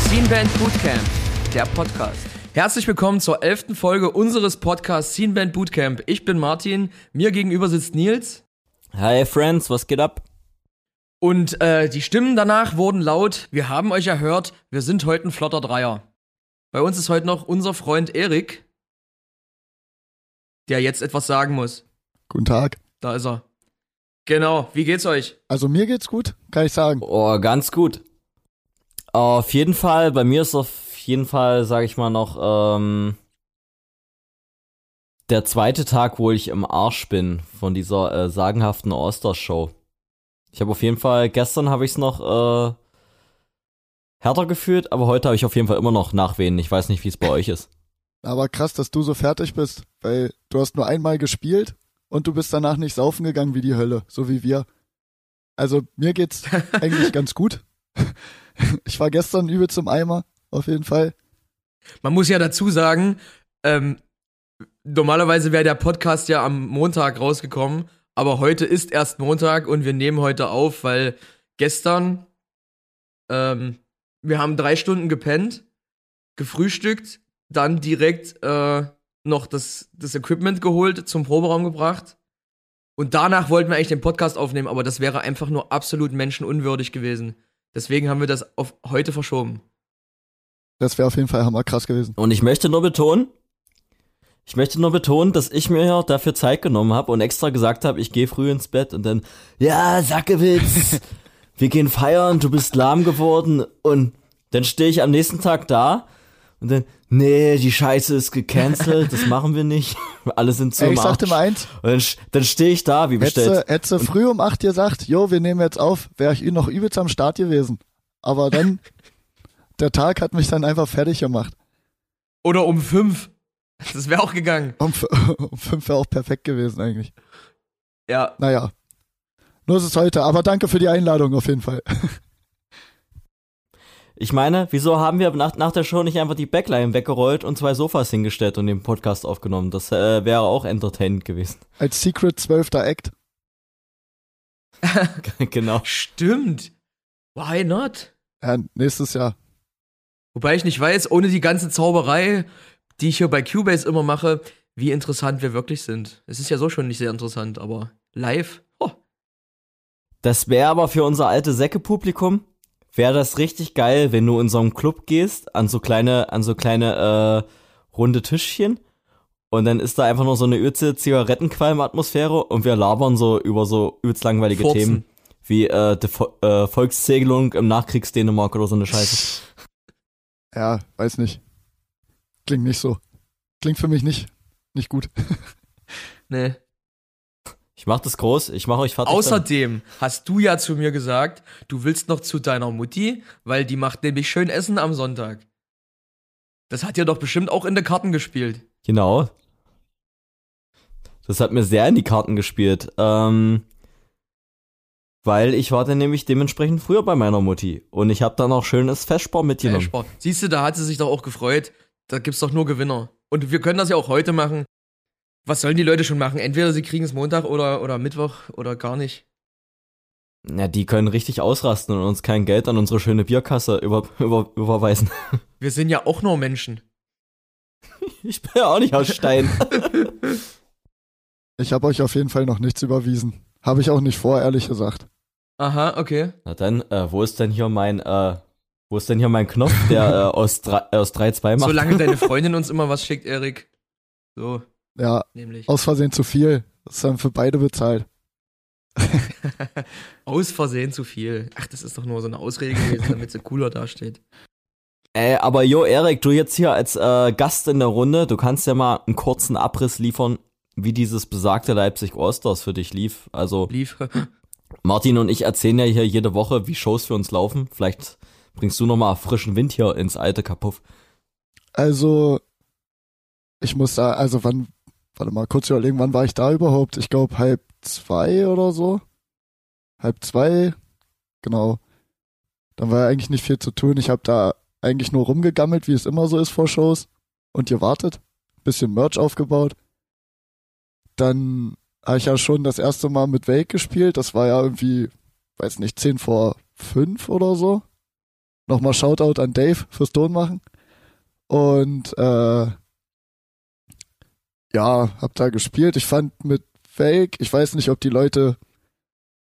Scene Band Bootcamp, der Podcast. Herzlich willkommen zur elften Folge unseres Podcasts Scene Band Bootcamp. Ich bin Martin, mir gegenüber sitzt Nils. Hi Friends, was geht ab? Und äh, die Stimmen danach wurden laut. Wir haben euch erhört, wir sind heute ein flotter Dreier. Bei uns ist heute noch unser Freund Erik, der jetzt etwas sagen muss. Guten Tag. Da ist er. Genau, wie geht's euch? Also mir geht's gut, kann ich sagen. Oh, ganz gut. Auf jeden Fall, bei mir ist auf jeden Fall, sag ich mal, noch ähm, der zweite Tag, wo ich im Arsch bin von dieser äh, sagenhaften Oster-Show. Ich habe auf jeden Fall, gestern habe ich es noch äh, härter gefühlt, aber heute habe ich auf jeden Fall immer noch Nachwehen. Ich weiß nicht, wie es bei euch ist. Aber krass, dass du so fertig bist, weil du hast nur einmal gespielt und du bist danach nicht saufen gegangen wie die Hölle, so wie wir. Also mir geht's eigentlich ganz gut. Ich war gestern übel zum Eimer, auf jeden Fall. Man muss ja dazu sagen, ähm, normalerweise wäre der Podcast ja am Montag rausgekommen, aber heute ist erst Montag und wir nehmen heute auf, weil gestern ähm, wir haben drei Stunden gepennt, gefrühstückt, dann direkt äh, noch das, das Equipment geholt, zum Proberaum gebracht. Und danach wollten wir eigentlich den Podcast aufnehmen, aber das wäre einfach nur absolut menschenunwürdig gewesen. Deswegen haben wir das auf heute verschoben. Das wäre auf jeden Fall hammerkrass gewesen. Und ich möchte nur betonen, ich möchte nur betonen, dass ich mir dafür Zeit genommen habe und extra gesagt habe, ich gehe früh ins Bett und dann, ja, Sackewitz, wir gehen feiern, du bist lahm geworden und dann stehe ich am nächsten Tag da und dann, nee, die Scheiße ist gecancelt, das machen wir nicht, alle sind zu Ey, ich sagte mal eins, Und dann, dann stehe ich da, wie bestellt. hätte, früh um acht gesagt, jo, wir nehmen jetzt auf, wäre ich noch übelst am Start gewesen. Aber dann, der Tag hat mich dann einfach fertig gemacht. Oder um fünf. Das wäre auch gegangen. Um, um fünf wäre auch perfekt gewesen eigentlich. Ja. Naja. Nur ist es heute, aber danke für die Einladung auf jeden Fall. Ich meine, wieso haben wir nach, nach der Show nicht einfach die Backline weggerollt und zwei Sofas hingestellt und den Podcast aufgenommen? Das äh, wäre auch entertainend gewesen. Als Secret zwölfter Act. genau. Stimmt. Why not? Ja, nächstes Jahr. Wobei ich nicht weiß, ohne die ganze Zauberei, die ich hier bei Cubase immer mache, wie interessant wir wirklich sind. Es ist ja so schon nicht sehr interessant, aber live, Das wäre aber für unser alte Säcke-Publikum, wäre das richtig geil, wenn du in so einen Club gehst, an so kleine, an so kleine äh, runde Tischchen und dann ist da einfach nur so eine übelste Zigarettenqualm-Atmosphäre und wir labern so über so übelst langweilige Furzen. Themen wie äh, die Vo äh, Volkszählung im Nachkriegsdänemark oder so eine Scheiße. Ja, weiß nicht. Klingt nicht so. Klingt für mich nicht, nicht gut. nee. Ich mach das groß, ich mach euch fertig. dann. Außerdem hast du ja zu mir gesagt, du willst noch zu deiner Mutti, weil die macht nämlich schön Essen am Sonntag. Das hat ja doch bestimmt auch in der Karten gespielt. Genau. Das hat mir sehr in die Karten gespielt. Ähm, weil ich war dann nämlich dementsprechend früher bei meiner Mutti. Und ich habe dann auch schönes Festspar Ja, mitgenommen. Sport. Siehst du, da hat sie sich doch auch gefreut. Da gibt's doch nur Gewinner. Und wir können das ja auch heute machen. Was sollen die Leute schon machen? Entweder sie kriegen es Montag oder, oder Mittwoch oder gar nicht. Ja, die können richtig ausrasten und uns kein Geld an unsere schöne Bierkasse über, über, überweisen. Wir sind ja auch nur Menschen. Ich bin ja auch nicht aus Stein. Ich habe euch auf jeden Fall noch nichts überwiesen. Habe ich auch nicht vor, ehrlich gesagt. Aha, okay. Na dann, äh, wo ist denn hier mein, äh, wo ist denn hier mein Knopf, der äh, aus, drei- äh, aus 3-2 macht? Solange deine Freundin uns immer was schickt, Erik. So, Ja, nämlich. aus Versehen zu viel. Das ist dann für beide bezahlt. Aus Versehen zu viel. Ach, das ist doch nur so eine Ausrede gewesen, damit sie cooler dasteht. Ey, aber jo, Erik, du jetzt hier als äh, Gast in der Runde, du kannst ja mal einen kurzen Abriss liefern, wie dieses besagte Leipzig Allstars für dich lief. Also Lief. Martin und ich erzählen ja hier jede Woche, wie Shows für uns laufen. Vielleicht bringst du noch mal frischen Wind hier ins alte Kapuff. Also, ich muss da, also wann, warte mal, kurz überlegen, wann war ich da überhaupt? Ich glaube halb zwei oder so. Halb zwei, genau. Dann war ja eigentlich nicht viel zu tun. Ich habe da eigentlich nur rumgegammelt, wie es immer so ist vor Shows und gewartet. Bisschen Merch aufgebaut. Dann habe ich ja schon das erste Mal mit Wake gespielt. Das war ja irgendwie, weiß nicht, 10 vor 5 oder so. Nochmal Shoutout an Dave fürs Ton machen. Und äh, ja, hab da gespielt. Ich fand mit Fake, ich weiß nicht, ob die Leute,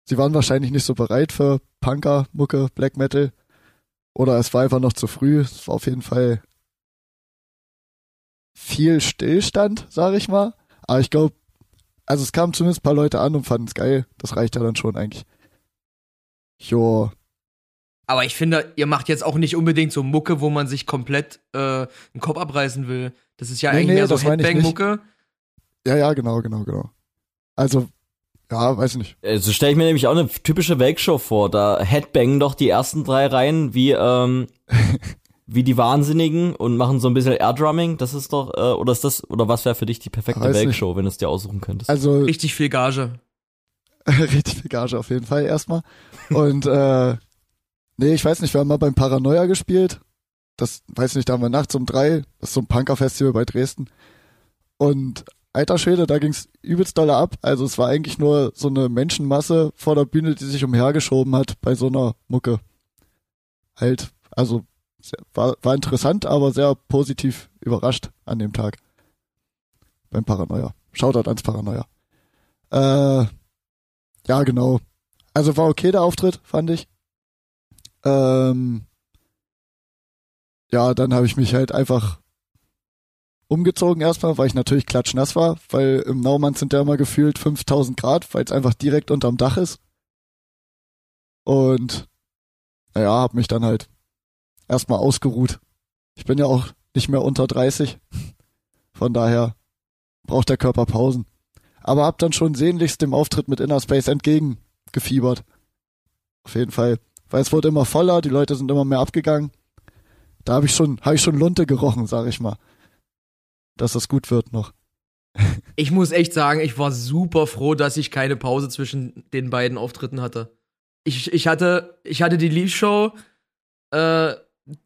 sie waren wahrscheinlich nicht so bereit für Punker, Mucke, Black Metal. Oder es war einfach noch zu früh. Es war auf jeden Fall viel Stillstand, sag ich mal. Aber ich glaube, also es kamen zumindest ein paar Leute an und fanden es geil. Das reicht ja dann schon eigentlich. Jo. Aber ich finde, ihr macht jetzt auch nicht unbedingt so Mucke, wo man sich komplett äh, den Kopf abreißen will. Das ist ja Nee, eigentlich nee, mehr so. Headbang-Mucke. Ja, ja, genau, genau, genau. Also, ja, weiß nicht. Äh, So stelle ich mir nämlich auch eine typische Wake-Show vor. Da headbangen doch die ersten drei Reihen wie, ähm, wie die Wahnsinnigen und machen so ein bisschen Airdrumming. Das ist doch, äh, oder ist das, oder was wäre für dich die perfekte Weiß nicht. Wake-Show, wenn du es dir aussuchen könntest? Also, Richtig viel Gage. richtig viel Gage auf jeden Fall erstmal. Und äh, nee, ich weiß nicht, wir haben mal beim Paranoia gespielt. Das, weiß nicht, da haben wir nachts um drei, das ist so ein Punker-Festival bei Dresden. Und alter Schwede, da ging's übelst dolle ab. Also es war eigentlich nur so eine Menschenmasse vor der Bühne, die sich umhergeschoben hat bei so einer Mucke. Halt, also war, war interessant, aber sehr positiv überrascht an dem Tag. Beim Paranoia. Shoutout ans Paranoia. Äh, ja, genau. Also war okay der Auftritt, fand ich. Ähm, ja, dann habe ich mich halt einfach umgezogen erstmal, weil ich natürlich klatschnass war, weil im Naumann sind ja immer gefühlt 5000 Grad, weil es einfach direkt unterm Dach ist. Und naja, hab mich dann halt erstmal ausgeruht. Ich bin ja auch nicht mehr unter 30. Von daher braucht der Körper Pausen. Aber hab dann schon sehnlichst dem Auftritt mit Inner Space entgegengefiebert. Auf jeden Fall. Weil es wurde immer voller, die Leute sind immer mehr abgegangen. Da habe ich schon, habe ich schon Lunte gerochen, sag ich mal. Dass das gut wird noch. Ich muss echt sagen, ich war super froh, dass ich keine Pause zwischen den beiden Auftritten hatte. Ich, ich hatte, ich hatte die Leave-Show, äh,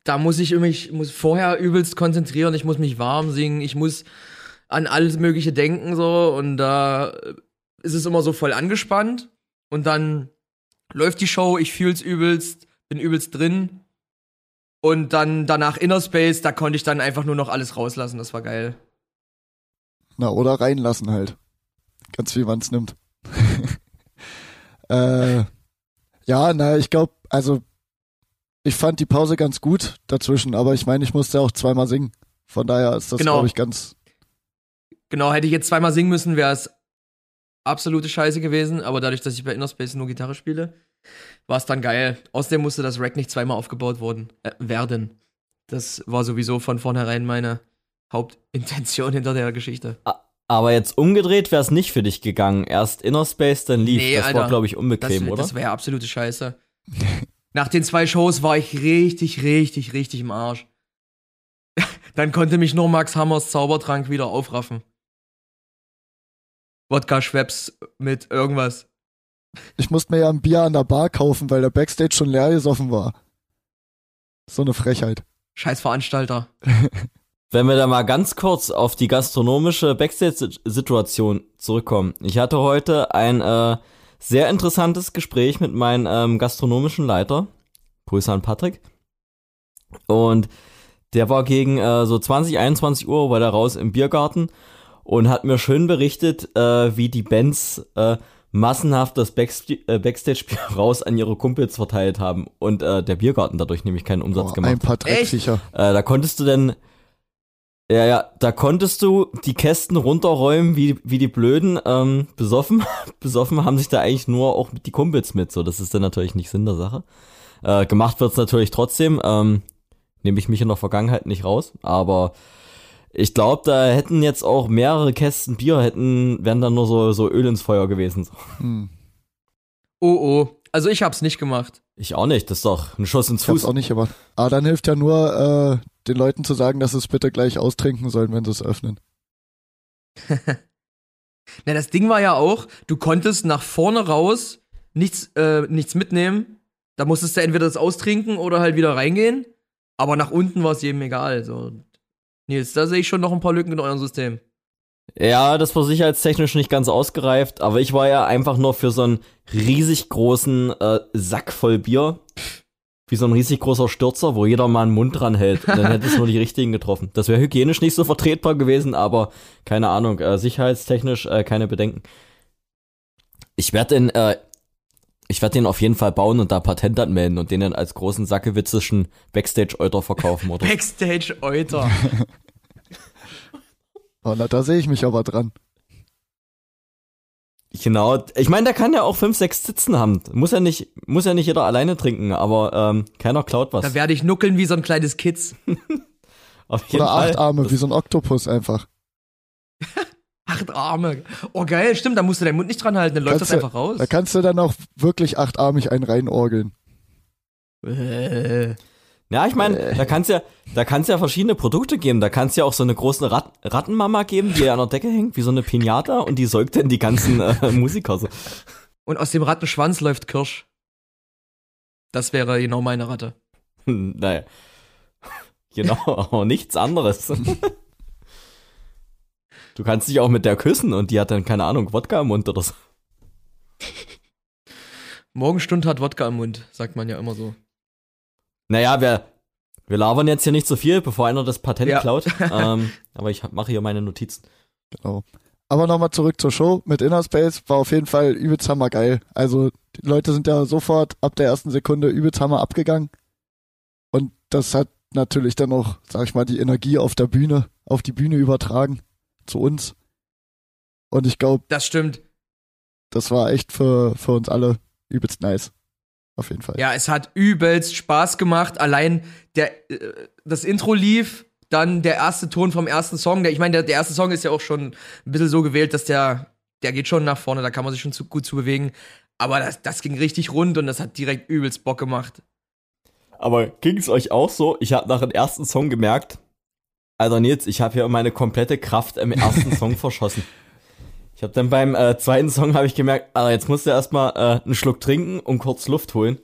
da muss ich mich muss vorher übelst konzentrieren, ich muss mich warm singen, ich muss an alles Mögliche denken, so, und da ist es immer so voll angespannt. Und dann läuft die Show, ich fühl's übelst, bin übelst drin. Und dann danach Inner Space, da konnte ich dann einfach nur noch alles rauslassen, das war geil. Na, oder reinlassen halt. Ganz wie man's nimmt. äh, ja, na, ich glaube, also ich fand die Pause ganz gut dazwischen, aber ich meine, ich musste auch zweimal singen. Von daher ist das, Genau. glaube ich, ganz. Genau, hätte ich jetzt zweimal singen müssen, wäre es absolute Scheiße gewesen, aber dadurch, dass ich bei Innerspace nur Gitarre spiele, war es dann geil. Außerdem musste das Rack nicht zweimal aufgebaut worden, äh, werden. Das war sowieso von vornherein meine Hauptintention hinter der Geschichte. Aber jetzt umgedreht wäre es nicht für dich gegangen. Erst Inner Space, dann Leave. Nee, das Alter. war, glaube ich, Das, unbequem, oder? das wäre absolute Scheiße. Nach den zwei Shows war ich richtig, richtig, richtig im Arsch. Dann konnte mich nur Max Hammers Zaubertrank wieder aufraffen. Wodka Schweppes mit irgendwas. Ich musste mir ja ein Bier an der Bar kaufen, weil der Backstage schon leer gesoffen war. So eine Frechheit. Scheiß Veranstalter. Wenn wir da mal ganz kurz auf die gastronomische Backstage-Situation zurückkommen. Ich hatte heute ein äh, sehr interessantes Gespräch mit meinem ähm, gastronomischen Leiter. Grüße an Patrick. Und der war gegen äh, so 20, 21 Uhr, war da raus im Biergarten und hat mir schön berichtet, äh, wie die Bands äh, massenhaft das äh, Backstage-Bier raus an ihre Kumpels verteilt haben und äh, der Biergarten dadurch nämlich keinen Umsatz Boah, gemacht ein paar Dreckviecher. äh, da konntest du denn, ja, ja, da konntest du die Kästen runterräumen wie, wie die Blöden, ähm, besoffen. besoffen haben sich da eigentlich nur auch die Kumpels mit, so, das ist dann natürlich nicht Sinn der Sache. Äh, gemacht wird's natürlich trotzdem, ähm, nehme ich mich in der Vergangenheit nicht raus, aber ich glaube, da hätten jetzt auch mehrere Kästen Bier hätten, wären dann nur so, so Öl ins Feuer gewesen. So. Hm. Oh oh. Also ich hab's nicht gemacht. Ich auch nicht, das ist doch ein Schuss ins Ich hab's Fuß. auch nicht gemacht. Aber dann hilft ja nur, äh, den Leuten zu sagen, dass sie es bitte gleich austrinken sollen, wenn sie es öffnen. Na, das Ding war ja auch, du konntest nach vorne raus nichts, äh, nichts mitnehmen. Da musstest du entweder das austrinken oder halt wieder reingehen. Aber nach unten war es jedem egal. So. Nils, da sehe ich schon noch ein paar Lücken in eurem System. Ja, das war sicherheitstechnisch nicht ganz ausgereift, aber ich war ja einfach nur für so einen riesig großen äh, Sack voll Bier, wie so ein riesig großer Stürzer, wo jeder mal einen Mund dran hält. Und dann hätte es nur die richtigen getroffen. Das wäre hygienisch nicht so vertretbar gewesen, aber keine Ahnung, äh, sicherheitstechnisch äh, keine Bedenken. Ich werde den, äh, ich werde den auf jeden Fall bauen und da Patent anmelden und den dann als großen sackewitzischen Backstage-Euter verkaufen, oder? Backstage-Euter. Oh, na, da sehe ich mich aber dran. Genau, ich meine, der kann ja auch fünf, sechs Sitzen haben. Muss ja nicht, muss ja nicht jeder alleine trinken, aber ähm, keiner klaut was. Da werde ich nuckeln wie so ein kleines Kitz. Auf jeden Oder Fall. acht Arme, Das- wie so ein Oktopus einfach. Acht Arme. Oh geil, stimmt, da musst du deinen Mund nicht dran halten, dann läuft Kannst das du- einfach raus. Da kannst du dann auch wirklich achtarmig einen reinorgeln. Äh. Ja, ich meine, da kann's ja, da kann's ja verschiedene Produkte geben. Da kann's ja auch so eine große Rat Rattenmama geben, die an der Decke hängt, wie so eine Pinata und die säugt dann die ganzen äh, Musiker so. Und aus dem Rattenschwanz läuft Kirsch. Das wäre genau meine Ratte. naja. Genau, aber nichts anderes. Du kannst dich auch mit der küssen und die hat dann, keine Ahnung, Wodka im Mund oder so. Morgenstund hat Wodka im Mund, sagt man ja immer so. Naja, wir, wir labern jetzt hier nicht so viel, bevor einer das Patent Ja. klaut. ähm, aber ich mache hier meine Notizen. Genau. Aber nochmal zurück zur Show mit Inner Space. War auf jeden Fall übelst hammergeil. Also die Leute sind ja sofort ab der ersten Sekunde übelst hammer abgegangen. Und das hat natürlich dann auch, sag ich mal, die Energie auf der Bühne, auf die Bühne übertragen. Zu uns. Und ich glaube, Das stimmt. das war echt für, für uns alle übelst nice. Auf jeden Fall. Ja, es hat übelst Spaß gemacht. Allein der, äh, das Intro lief, dann der erste Ton vom ersten Song. Der, ich meine, der, der erste Song ist ja auch schon ein bisschen so gewählt, dass der, der geht schon nach vorne, da kann man sich schon zu, gut zu bewegen. Aber das, das ging richtig rund und das hat direkt übelst Bock gemacht. Aber ging es euch auch so? Ich habe nach dem ersten Song gemerkt, Alter Nils, ich habe hier meine komplette Kraft im ersten Song verschossen. Ich habe dann beim äh, zweiten Song habe ich gemerkt, Alter, jetzt musst du erstmal äh, einen Schluck trinken und kurz Luft holen.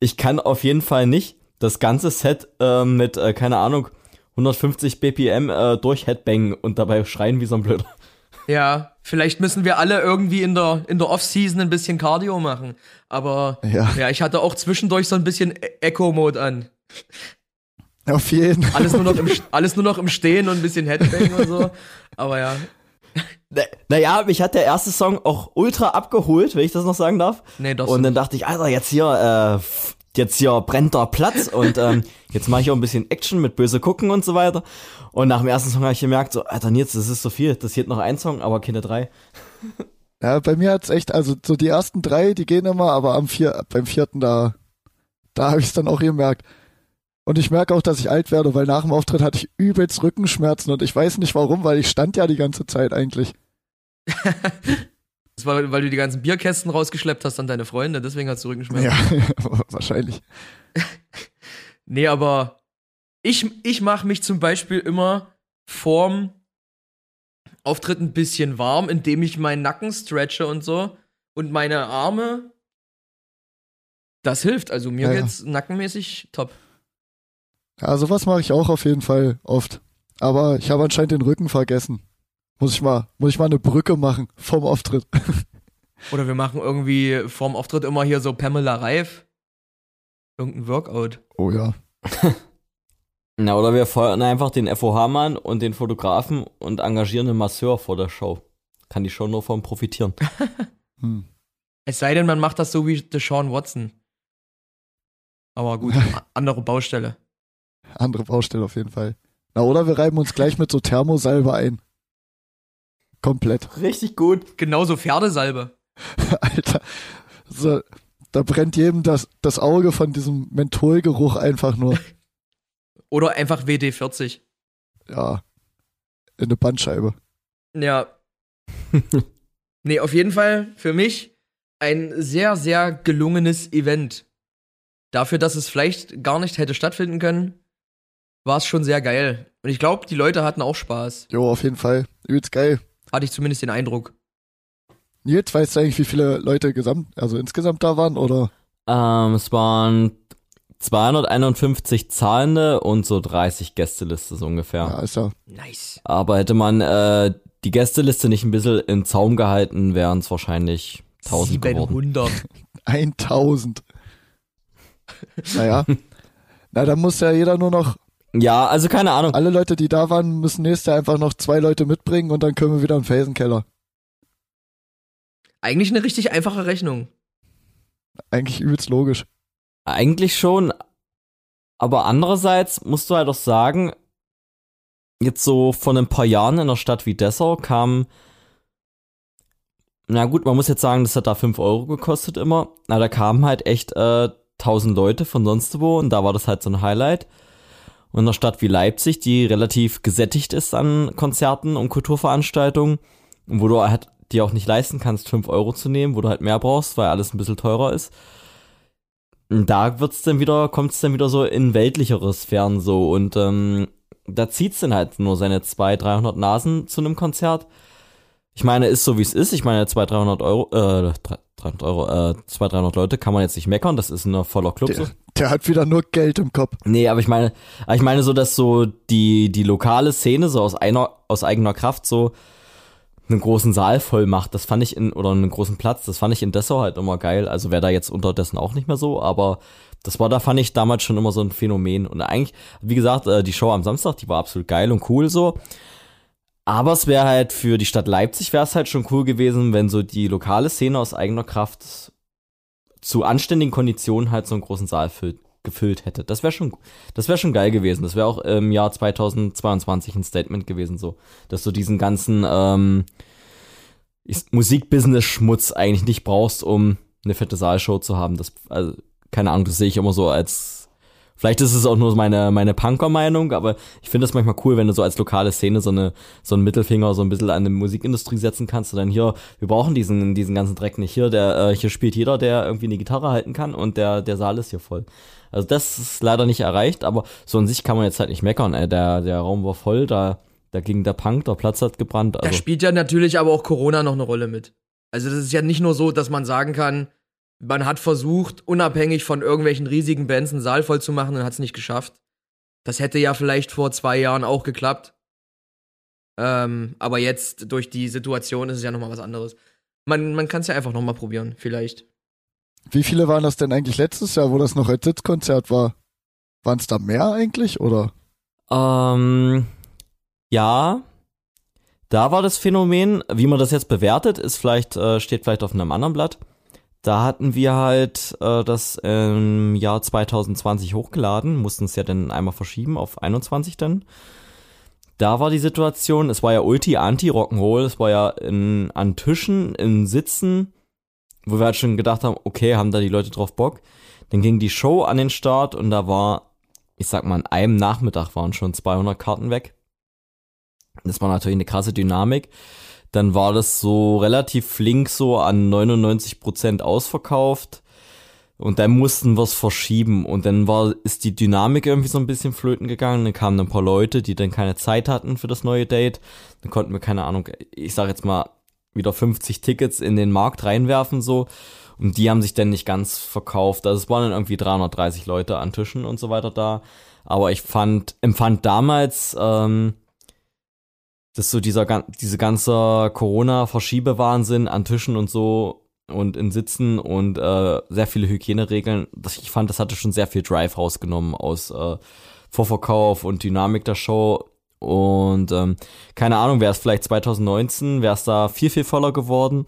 Ich kann auf jeden Fall nicht das ganze Set äh, mit, äh, keine Ahnung, 150 BPM äh, durch Headbang und dabei schreien wie so ein Blöder. Ja, vielleicht müssen wir alle irgendwie in der, in der Off-Season ein bisschen Cardio machen. Aber Ja, ja, ich hatte auch zwischendurch so ein bisschen E- Echo-Mode an. auf jeden Fall. Alles nur, noch im, alles nur noch im Stehen und ein bisschen Headbang und so. Aber ja, Naja, mich hat der erste Song auch ultra abgeholt, wenn ich das noch sagen darf. nee, das Und dann dachte ich, Alter, jetzt hier, äh, jetzt hier brennt der Platz und ähm, jetzt mache ich auch ein bisschen Action mit böse gucken und so weiter. Und nach dem ersten Song habe ich gemerkt, so, Alter, Nils, das ist so viel. Das hier noch ein Song, aber keine drei. Ja, bei mir hat's echt, also so die ersten drei, die gehen immer, aber am vier, beim vierten, da, da habe ich es dann auch gemerkt. Und ich merke auch, dass ich alt werde, weil nach dem Auftritt hatte ich übelst Rückenschmerzen und ich weiß nicht warum, weil ich stand ja die ganze Zeit eigentlich. Das war, weil du die ganzen Bierkästen rausgeschleppt hast an deine Freunde, deswegen hast du Rückenschmerzen. Ja, wahrscheinlich. Nee, aber ich, ich mache mich zum Beispiel immer vorm Auftritt ein bisschen warm, indem ich meinen Nacken stretche und so und meine Arme. Das hilft. Also mir Ja, ja. geht's nackenmäßig top. Ja, sowas mache ich auch auf jeden Fall oft. Aber ich habe anscheinend den Rücken vergessen. Muss ich mal, muss ich mal eine Brücke machen vom Auftritt. Oder wir machen irgendwie vorm Auftritt immer hier so Pamela Reif. Irgendein Workout. Oh ja. Na, oder wir feuern einfach den FOH-Mann und den Fotografen und engagieren einen Masseur vor der Show. Kann die Show nur von profitieren. Hm. Es sei denn, man macht das so wie Deshaun Watson. Aber gut, andere Baustelle. Andere Baustelle auf jeden Fall. Na, oder wir reiben uns gleich mit so Thermosalbe ein. Komplett. Richtig gut. Genauso Pferdesalbe. Alter. So, da brennt jedem das, das Auge von diesem Mentholgeruch einfach nur. Oder einfach WD-40. Ja. In eine Bandscheibe. Ja. nee, auf jeden Fall für mich ein sehr, sehr gelungenes Event. Dafür, dass es vielleicht gar nicht hätte stattfinden können, war es schon sehr geil. Und ich glaube, die Leute hatten auch Spaß. Jo, auf jeden Fall. Übelst geil. Hatte ich zumindest den Eindruck. Nils, weißt du eigentlich, wie viele Leute gesamt, also insgesamt da waren, oder? Ähm, es waren 251 Zahlende und so 30 Gästeliste so ungefähr. Ja, ist ja. Nice. Aber hätte man äh, die Gästeliste nicht ein bisschen in Zaum gehalten, wären es wahrscheinlich 1000 geworden. 700. 1000. Naja. Na, dann muss ja jeder nur noch, Ja, also keine Ahnung. alle Leute, die da waren, müssen nächstes Jahr einfach noch zwei Leute mitbringen und dann können wir wieder in den Felsenkeller. Eigentlich eine richtig einfache Rechnung. Eigentlich übelst logisch. Eigentlich schon, aber andererseits musst du halt auch sagen, jetzt so vor ein paar Jahren in einer Stadt wie Dessau kam, na gut, man muss jetzt sagen, das hat da 5 Euro gekostet immer, na da kamen halt echt äh, 1000 Leute von sonst wo und da war das halt so ein Highlight. Und in einer Stadt wie Leipzig, die relativ gesättigt ist an Konzerten und Kulturveranstaltungen, wo du halt dir auch nicht leisten kannst, 5 Euro zu nehmen, wo du halt mehr brauchst, weil alles ein bisschen teurer ist. Da wird's dann wieder, kommt's dann wieder so in weltlichere Sphären so und ähm, da zieht's dann halt nur seine 200, 300 Nasen zu einem Konzert. Ich meine, ist so wie es ist. Ich meine, 200, 300 Euro, äh, 300 Euro, äh, 200, 300 Leute kann man jetzt nicht meckern. Das ist ein voller Club. Der, der hat wieder nur Geld im Kopf. Nee, aber ich meine, ich meine so, dass so die, die lokale Szene so aus einer, aus eigener Kraft so einen großen Saal voll macht, das fand ich in, oder einen großen Platz, das fand ich in Dessau halt immer geil. Also wäre da jetzt unterdessen auch nicht mehr so, aber das war, da fand ich damals schon immer so ein Phänomen. Und eigentlich, wie gesagt, äh, die Show am Samstag, die war absolut geil und cool so. Aber es wäre halt für die Stadt Leipzig wäre es halt schon cool gewesen, wenn so die lokale Szene aus eigener Kraft zu anständigen Konditionen halt so einen großen Saal füllt, gefüllt hätte. Das wäre schon, das wäre schon geil gewesen. Das wäre auch im Jahr 2022 ein Statement gewesen, so, dass du diesen ganzen ähm, Musikbusiness-Schmutz eigentlich nicht brauchst, um eine fette Saalshow zu haben. Das, also, keine Ahnung, das sehe ich immer so als Vielleicht ist es auch nur meine, meine Punker-Meinung, aber ich finde es manchmal cool, wenn du so als lokale Szene so eine, so einen Mittelfinger so ein bisschen an die Musikindustrie setzen kannst und dann hier, wir brauchen diesen, diesen ganzen Dreck nicht hier, der, äh, hier spielt jeder, der irgendwie eine Gitarre halten kann und der, der Saal ist hier voll. Also das ist leider nicht erreicht, aber so an sich kann man jetzt halt nicht meckern, ey. Der, der Raum war voll, da, da ging der Punk, der Platz hat gebrannt, Da also. spielt ja natürlich aber auch Corona noch eine Rolle mit. Also das ist ja nicht nur so, dass man sagen kann, man hat versucht, unabhängig von irgendwelchen riesigen Bands einen Saal voll zu machen und hat es nicht geschafft. Das hätte ja vielleicht vor zwei Jahren auch geklappt. Ähm, aber jetzt durch die Situation ist es ja nochmal was anderes. Man, man kann es ja einfach nochmal probieren, vielleicht. Wie viele waren das denn eigentlich letztes Jahr, wo das noch als Sitzkonzert war? Waren es da mehr eigentlich, oder? Ähm, ja, da war das Phänomen, wie man das jetzt bewertet, ist vielleicht, äh, steht vielleicht auf einem anderen Blatt. Da hatten wir halt äh, das im Jahr 2020 hochgeladen, mussten es ja dann einmal verschieben auf 21 dann. Da war die Situation, es war ja Ulti Anti-Rock'n'Roll, es war ja in, an Tischen, in Sitzen, wo wir halt schon gedacht haben, okay, haben da die Leute drauf Bock. Dann ging die Show an den Start und da war, ich sag mal, an einem Nachmittag waren schon 200 Karten weg. Das war natürlich eine krasse Dynamik. Dann war das so relativ flink so an 99% ausverkauft. Und dann mussten wir es verschieben. Und dann war, ist die Dynamik irgendwie so ein bisschen flöten gegangen. Dann kamen ein paar Leute, die dann keine Zeit hatten für das neue Date. Dann konnten wir, keine Ahnung, ich sag jetzt mal, wieder 50 Tickets in den Markt reinwerfen so. Und die haben sich dann nicht ganz verkauft. Also es waren dann irgendwie 330 Leute an Tischen und so weiter da. Aber ich fand, empfand damals, ähm, dass so dieser, diese ganze Corona-Verschiebewahnsinn an Tischen und so und in Sitzen und äh, sehr viele Hygieneregeln, das, ich fand, das hatte schon sehr viel Drive rausgenommen aus äh, Vorverkauf und Dynamik der Show. Und ähm, keine Ahnung, wäre es vielleicht 2019, wäre es da viel, viel voller geworden.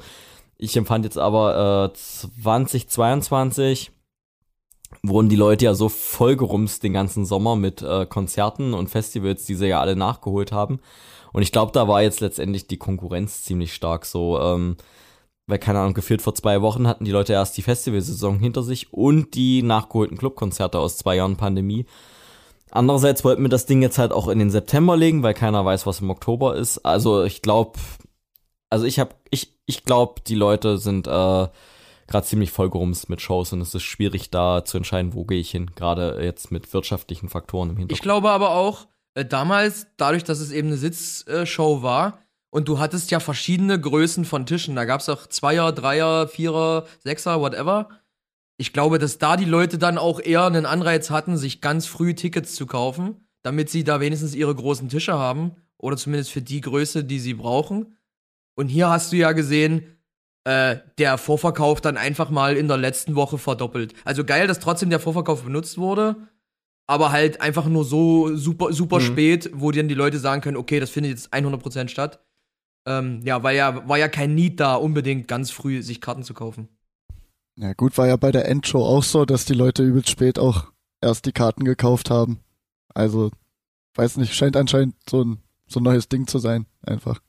Ich empfand jetzt aber äh, 2022 wurden die Leute ja so vollgerumst den ganzen Sommer mit äh, Konzerten und Festivals, die sie ja alle nachgeholt haben. Und ich glaube, da war jetzt letztendlich die Konkurrenz ziemlich stark so, ähm, weil keine Ahnung, gefühlt vor zwei Wochen hatten die Leute erst die Festivalsaison hinter sich und die nachgeholten Clubkonzerte aus zwei Jahren Pandemie. Andererseits wollten wir das Ding jetzt halt auch in den September legen, weil keiner weiß, was im Oktober ist. Also ich glaube, also ich habe, ich, ich glaube, die Leute sind äh, gerade ziemlich vollgerumst mit Shows und es ist schwierig da zu entscheiden, wo gehe ich hin, gerade jetzt mit wirtschaftlichen Faktoren im Ich Hintergrund. glaube aber auch, äh, damals, dadurch, dass es eben eine Sitzshow war und du hattest ja verschiedene Größen von Tischen, da gab es auch Zweier, Dreier, Vierer, Sechser, whatever. ich glaube, dass da die Leute dann auch eher einen Anreiz hatten, sich ganz früh Tickets zu kaufen, damit sie da wenigstens ihre großen Tische haben oder zumindest für die Größe, die sie brauchen. Und hier hast du ja gesehen, äh, der Vorverkauf dann einfach mal in der letzten Woche verdoppelt. Also geil, dass trotzdem der Vorverkauf benutzt wurde, aber halt einfach nur so super, super mhm. spät, wo dann die Leute sagen können, okay, das findet jetzt 100% statt. Ähm, ja, weil ja, war ja kein Need da, unbedingt ganz früh sich Karten zu kaufen. Ja, gut, war ja bei der Endshow auch so, dass die Leute übelst spät auch erst die Karten gekauft haben. Also, weiß nicht, scheint anscheinend so ein, so ein neues Ding zu sein, einfach.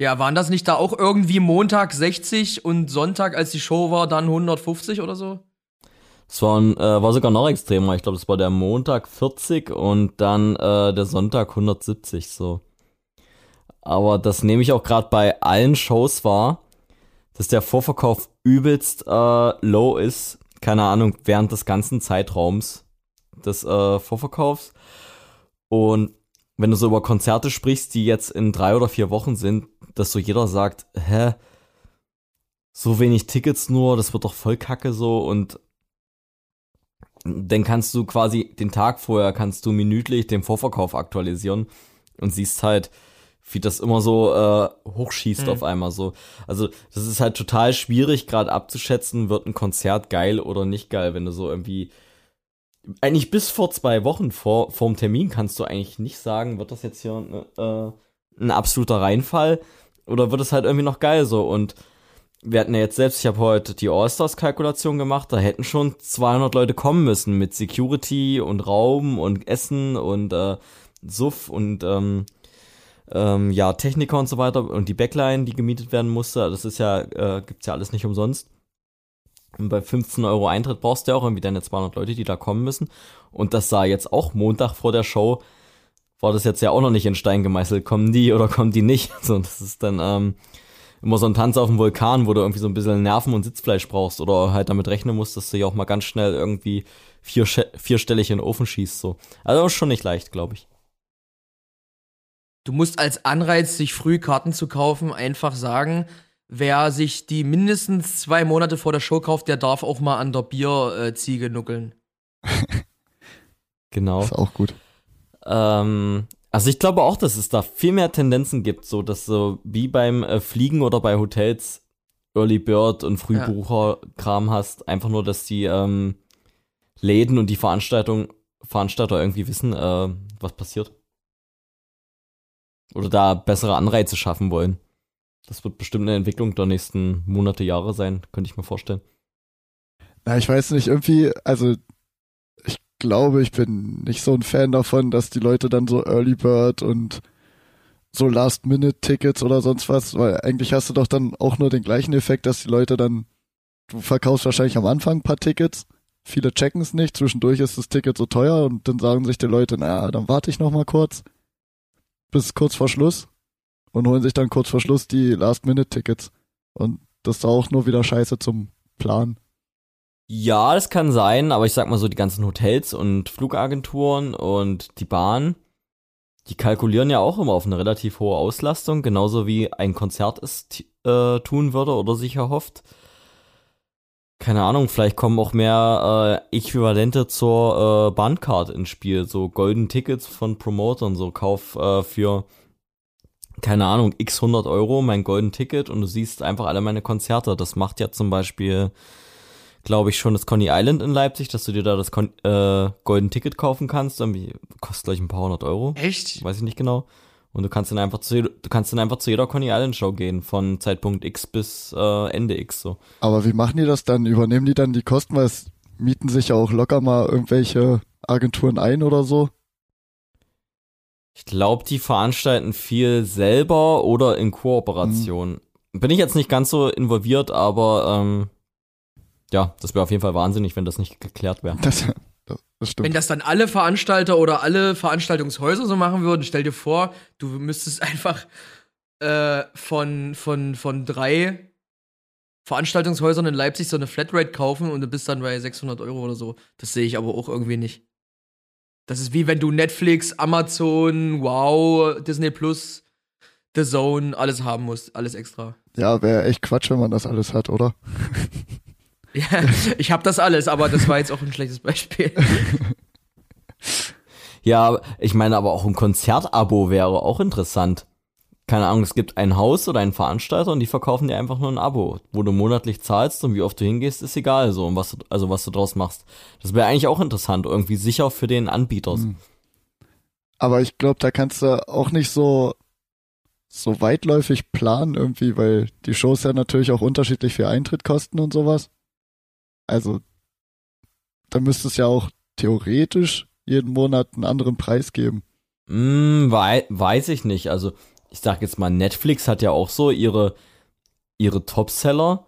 Ja, waren das nicht da auch irgendwie Montag 60 und Sonntag, als die Show war, dann 150 oder so? Es war, äh, war sogar noch extremer. Ich glaube, das war der Montag 40 und dann äh, der Sonntag 170 so. Aber das nehme ich auch gerade bei allen Shows wahr, dass der Vorverkauf übelst äh, low ist. Keine Ahnung, während des ganzen Zeitraums des äh, Vorverkaufs. Und wenn du so über Konzerte sprichst, die jetzt in drei oder vier Wochen sind, dass so jeder sagt, hä, so wenig Tickets nur, das wird doch voll kacke so und dann kannst du quasi den Tag vorher kannst du minütlich den Vorverkauf aktualisieren und siehst halt, wie das immer so äh, hochschießt mhm. auf einmal so. Also das ist halt total schwierig gerade abzuschätzen, wird ein Konzert geil oder nicht geil, wenn du so irgendwie eigentlich bis vor zwei Wochen vor vorm Termin kannst du eigentlich nicht sagen, wird das jetzt hier äh, ein absoluter Reinfall oder wird es halt irgendwie noch geil so und wir hatten ja jetzt selbst, ich habe heute die All-Stars-Kalkulation gemacht, da hätten schon 200 Leute kommen müssen mit Security und Raum und Essen und äh, Suff und ähm, ähm, ja, Techniker und so weiter und die Backline, die gemietet werden musste. Das ist ja, äh, gibt's ja alles nicht umsonst. Und bei 15 Euro Eintritt brauchst du ja auch irgendwie deine 200 Leute, die da kommen müssen. Und das sah jetzt auch Montag vor der Show, war das jetzt ja auch noch nicht in Stein gemeißelt. Kommen die oder kommen die nicht? So, das ist dann ähm, immer so ein Tanz auf dem Vulkan, wo du irgendwie so ein bisschen Nerven und Sitzfleisch brauchst oder halt damit rechnen musst, dass du ja auch mal ganz schnell irgendwie vier, vierstellig in den Ofen schießt. So. Also ist schon nicht leicht, glaube ich. Du musst als Anreiz, sich früh Karten zu kaufen, einfach sagen, wer sich die mindestens zwei Monate vor der Show kauft, der darf auch mal an der Bierziege nuckeln. genau. Ist auch gut. Ähm, also ich glaube auch, dass es da viel mehr Tendenzen gibt, so dass so wie beim äh, Fliegen oder bei Hotels Early Bird und Frühbucher-Kram ja. hast, einfach nur, dass die ähm, Läden und die Veranstaltung, Veranstalter irgendwie wissen, äh, was passiert. Oder da bessere Anreize schaffen wollen. Das wird bestimmt eine Entwicklung der nächsten Monate, Jahre sein, könnte ich mir vorstellen. Na, ich weiß nicht, irgendwie, also glaube, ich bin nicht so ein Fan davon, dass die Leute dann so Early Bird und so Last-Minute-Tickets oder sonst was, weil eigentlich hast du doch dann auch nur den gleichen Effekt, dass die Leute dann, du verkaufst wahrscheinlich am Anfang ein paar Tickets, viele checken es nicht, zwischendurch ist das Ticket so teuer und dann sagen sich die Leute, naja, dann warte ich noch mal kurz bis kurz vor Schluss und holen sich dann kurz vor Schluss die Last-Minute-Tickets. Und das ist auch nur wieder scheiße zum Plan. Ja, das kann sein, aber ich sag mal so, die ganzen Hotels und Flugagenturen und die Bahn, die kalkulieren ja auch immer auf eine relativ hohe Auslastung, genauso wie ein Konzert es äh, tun würde oder sich erhofft. Keine Ahnung, vielleicht kommen auch mehr äh, Äquivalente zur äh, Bahncard ins Spiel, so Golden Tickets von Promotern, so Kauf äh, für keine Ahnung, x 100 Euro mein Golden Ticket und du siehst einfach alle meine Konzerte. Das macht ja zum Beispiel, glaube ich, schon das Coney Island in Leipzig, dass du dir da das Con äh, Golden Ticket kaufen kannst. Irgendwie kostet gleich ein paar hundert Euro. Echt? Weiß ich nicht genau. Und du kannst dann einfach zu, du kannst dann einfach zu jeder Coney Island Show gehen, von Zeitpunkt X bis äh, Ende X so. Aber wie machen die das dann? Übernehmen die dann die Kosten, weil es mieten sich ja auch locker mal irgendwelche Agenturen ein oder so? Ich glaube, die veranstalten viel selber oder in Kooperation. Mhm. Bin ich jetzt nicht ganz so involviert, aber ähm, ja, das wäre auf jeden Fall wahnsinnig, wenn das nicht geklärt wäre. Das, das stimmt. Wenn das dann alle Veranstalter oder alle Veranstaltungshäuser so machen würden, stell dir vor, du müsstest einfach äh, von, von, von drei Veranstaltungshäusern in Leipzig so eine Flatrate kaufen und du bist dann bei 600 Euro oder so. Das sehe ich aber auch irgendwie nicht. Das ist wie wenn du Netflix, Amazon, Wow, Disney Plus, The Zone, alles haben musst, alles extra. Ja, wäre echt Quatsch, wenn man das alles hat, oder? Ja, ich habe das alles, aber das war jetzt auch ein schlechtes Beispiel. Ja, ich meine aber auch ein Konzertabo wäre auch interessant. Keine Ahnung, es gibt ein Haus oder einen Veranstalter und die verkaufen dir einfach nur ein Abo, wo du monatlich zahlst und wie oft du hingehst, ist egal so und was du, also was du draus machst. Das wäre eigentlich auch interessant, irgendwie sicher für den Anbieter. Hm. Aber ich glaube, da kannst du auch nicht so so weitläufig planen irgendwie, weil die Shows ja natürlich auch unterschiedlich viel Eintritt kosten und sowas. Also da müsste es ja auch theoretisch jeden Monat einen anderen Preis geben. Hm, wei weiß ich nicht. Also ich sag jetzt mal, Netflix hat ja auch so ihre, ihre Topseller,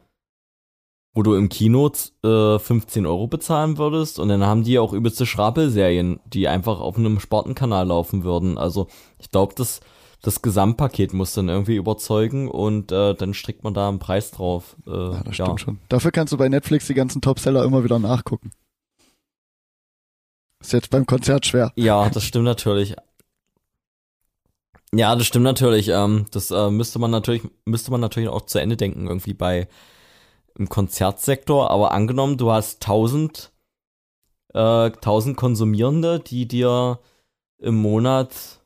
wo du im Kino äh, 15 Euro bezahlen würdest und dann haben die auch übelste Schrapelserien, die einfach auf einem Sportenkanal laufen würden. Also ich glaube, das, das Gesamtpaket muss dann irgendwie überzeugen und äh, dann strickt man da einen Preis drauf. Äh, ja, das stimmt schon. Dafür kannst du bei Netflix die ganzen Topseller immer wieder nachgucken. Ist jetzt beim Konzert schwer. Ja, das stimmt natürlich. Ja, das stimmt natürlich. Ähm, das äh, müsste man natürlich, müsste man natürlich auch zu Ende denken, irgendwie bei im Konzertsektor. Aber angenommen, du hast tausend, äh, tausend Konsumierende, die dir im Monat,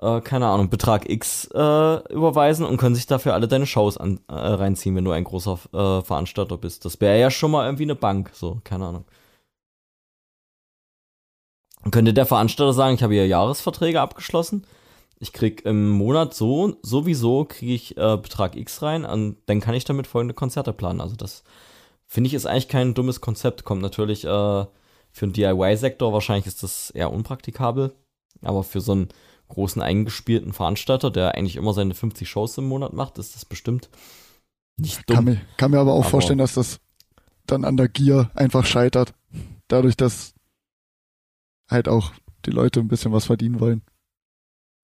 äh, keine Ahnung, Betrag X äh, überweisen und können sich dafür alle deine Shows an, äh, reinziehen, wenn du ein großer äh, Veranstalter bist. Das wäre ja schon mal irgendwie eine Bank, so, keine Ahnung. Könnte der Veranstalter sagen, ich habe hier Jahresverträge abgeschlossen, ich krieg im Monat so, sowieso kriege ich äh, Betrag X rein und dann kann ich damit folgende Konzerte planen. Also das finde ich ist eigentlich kein dummes Konzept. Kommt natürlich äh, für den DIY-Sektor wahrscheinlich ist das eher unpraktikabel, aber für so einen großen eingespielten Veranstalter, der eigentlich immer seine 50 Shows im Monat macht, ist das bestimmt nicht dumm. Kann mir, kann mir aber auch aber vorstellen, dass das dann an der Gier einfach scheitert. Dadurch, dass halt auch die Leute ein bisschen was verdienen wollen.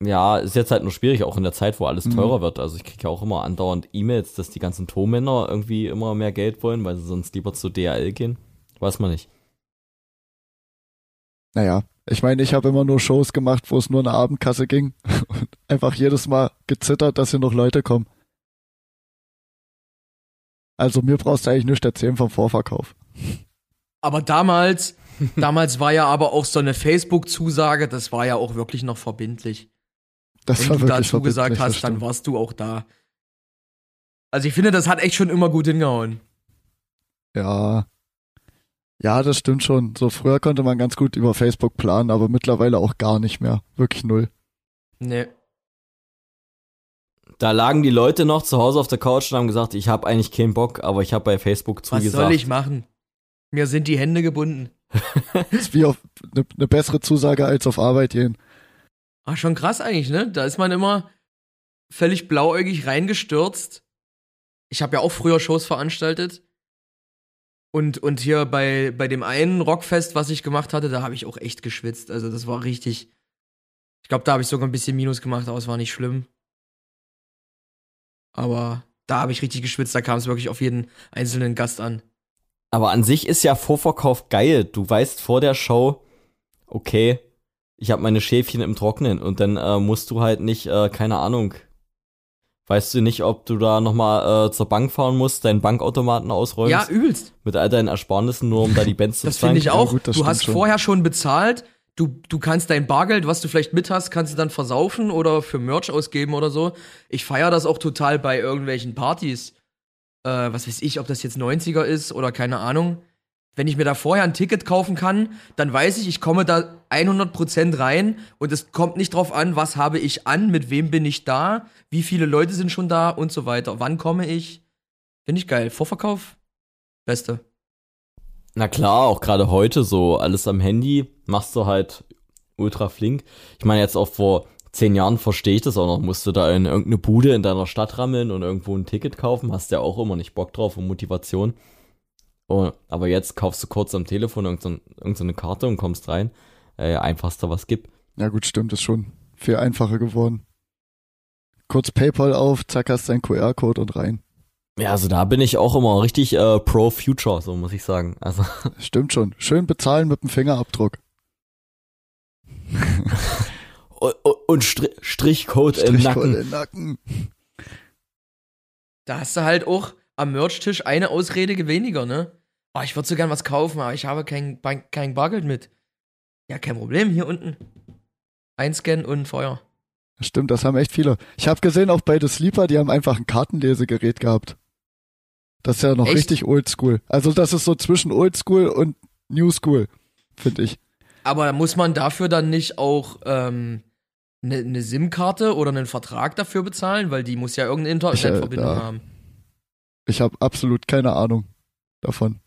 Ja, ist jetzt halt nur schwierig, auch in der Zeit, wo alles mhm. teurer mhm. wird. Also ich kriege ja auch immer andauernd E-Mails, dass die ganzen Tonmänner irgendwie immer mehr Geld wollen, weil sie sonst lieber zu DHL gehen. Weiß man nicht. Naja, ich meine, ich habe immer nur Shows gemacht, wo es nur eine Abendkasse ging und einfach jedes Mal gezittert, dass hier noch Leute kommen. Also mir brauchst du eigentlich nichts erzählen vom Vorverkauf. Aber damals, damals war ja aber auch so eine Facebook-Zusage, das war ja auch wirklich noch verbindlich. Das Wenn war du dazu gesagt hast, dann warst du auch da. Also ich finde, das hat echt schon immer gut hingehauen. Ja. Ja, das stimmt schon. So früher konnte man ganz gut über Facebook planen, aber mittlerweile auch gar nicht mehr. Wirklich null. Nee. Da lagen die Leute noch zu Hause auf der Couch und haben gesagt, ich habe eigentlich keinen Bock, aber ich habe bei Facebook zugesagt. Was soll ich machen? Mir sind die Hände gebunden. das ist wie auf eine ne bessere Zusage als auf Arbeit gehen. Ach, schon krass eigentlich, ne? Da ist man immer völlig blauäugig reingestürzt. Ich habe ja auch früher Shows veranstaltet. Und, und hier bei, bei dem einen Rockfest, was ich gemacht hatte, da habe ich auch echt geschwitzt. Also das war richtig. Ich glaube, da habe ich sogar ein bisschen Minus gemacht, aber es war nicht schlimm. Aber da habe ich richtig geschwitzt, da kam es wirklich auf jeden einzelnen Gast an. Aber an sich ist ja Vorverkauf geil. Du weißt vor der Show, okay, ich habe meine Schäfchen im Trocknen und dann äh, musst du halt nicht, äh, keine Ahnung, weißt du nicht, ob du da nochmal äh, zur Bank fahren musst, deinen Bankautomaten ausräumst. Ja, übelst. Mit all deinen Ersparnissen, nur um da die Bands zu Das finde ich auch. Ja, gut, du hast schon. vorher schon bezahlt. Du, du kannst dein Bargeld, was du vielleicht mit hast, kannst du dann versaufen oder für Merch ausgeben oder so. Ich feiere das auch total bei irgendwelchen Partys. Äh, was weiß ich, ob das jetzt 90er ist oder keine Ahnung wenn ich mir da vorher ein Ticket kaufen kann, dann weiß ich, ich komme da 100% rein und es kommt nicht drauf an, was habe ich an, mit wem bin ich da, wie viele Leute sind schon da und so weiter. Wann komme ich? Finde ich geil. Vorverkauf? Beste. Na klar, auch gerade heute so alles am Handy machst du halt ultra flink. Ich meine jetzt auch vor zehn Jahren verstehe ich das auch noch. Musst du da in irgendeine Bude in deiner Stadt rammeln und irgendwo ein Ticket kaufen, hast ja auch immer nicht Bock drauf und Motivation. Oh, aber jetzt kaufst du kurz am Telefon irgendeine irgend so Karte und kommst rein. Äh, einfachster was gibt. Ja gut, stimmt, ist schon viel einfacher geworden. Kurz PayPal auf, zack, hast deinen QR-Code und rein. Ja, also da bin ich auch immer richtig äh, pro Future, so muss ich sagen. Also stimmt schon. Schön bezahlen mit dem Fingerabdruck. und, und Strichcode, Strichcode im Nacken. Im Nacken. Da hast du halt auch am Merch-Tisch eine Ausrede weniger, ne? Oh, ich würde so gern was kaufen, aber ich habe kein, kein Bargeld mit. Ja, kein Problem, hier unten. Einscannen und Feuer. Stimmt, das haben echt viele. Ich habe gesehen, auch bei The Sleeper, die haben einfach ein Kartenlesegerät gehabt. Das ist ja noch echt? richtig oldschool. Also das ist so zwischen oldschool und new school, finde ich. Aber muss man dafür dann nicht auch ähm, eine, eine SIM-Karte oder einen Vertrag dafür bezahlen? Weil die muss ja irgendeine Internetverbindung äh, haben. Ich habe absolut keine Ahnung davon.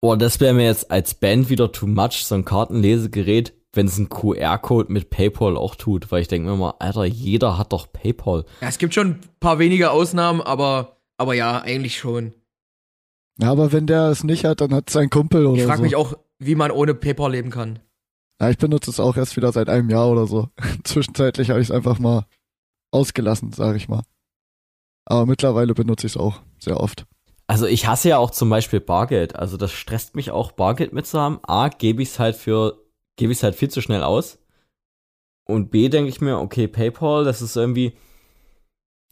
Boah, das wäre mir jetzt als Band wieder too much, so ein Kartenlesegerät, wenn es ein QR-Code mit PayPal auch tut, weil ich denke mir mal, Alter, jeder hat doch PayPal. Ja, es gibt schon ein paar wenige Ausnahmen, aber, aber ja, eigentlich schon. Ja, aber wenn der es nicht hat, dann hat sein Kumpel oder Ich frage so. mich auch, wie man ohne PayPal leben kann. Ja, ich benutze es auch erst wieder seit einem Jahr oder so. Zwischenzeitlich habe ich es einfach mal ausgelassen, sage ich mal. Aber mittlerweile benutze ich es auch sehr oft. Also ich hasse ja auch zum Beispiel Bargeld. Also das stresst mich auch, Bargeld mitzuhaben. A, gebe ich es halt für, gebe ich halt viel zu schnell aus. Und B, denke ich mir, okay, PayPal, das ist irgendwie,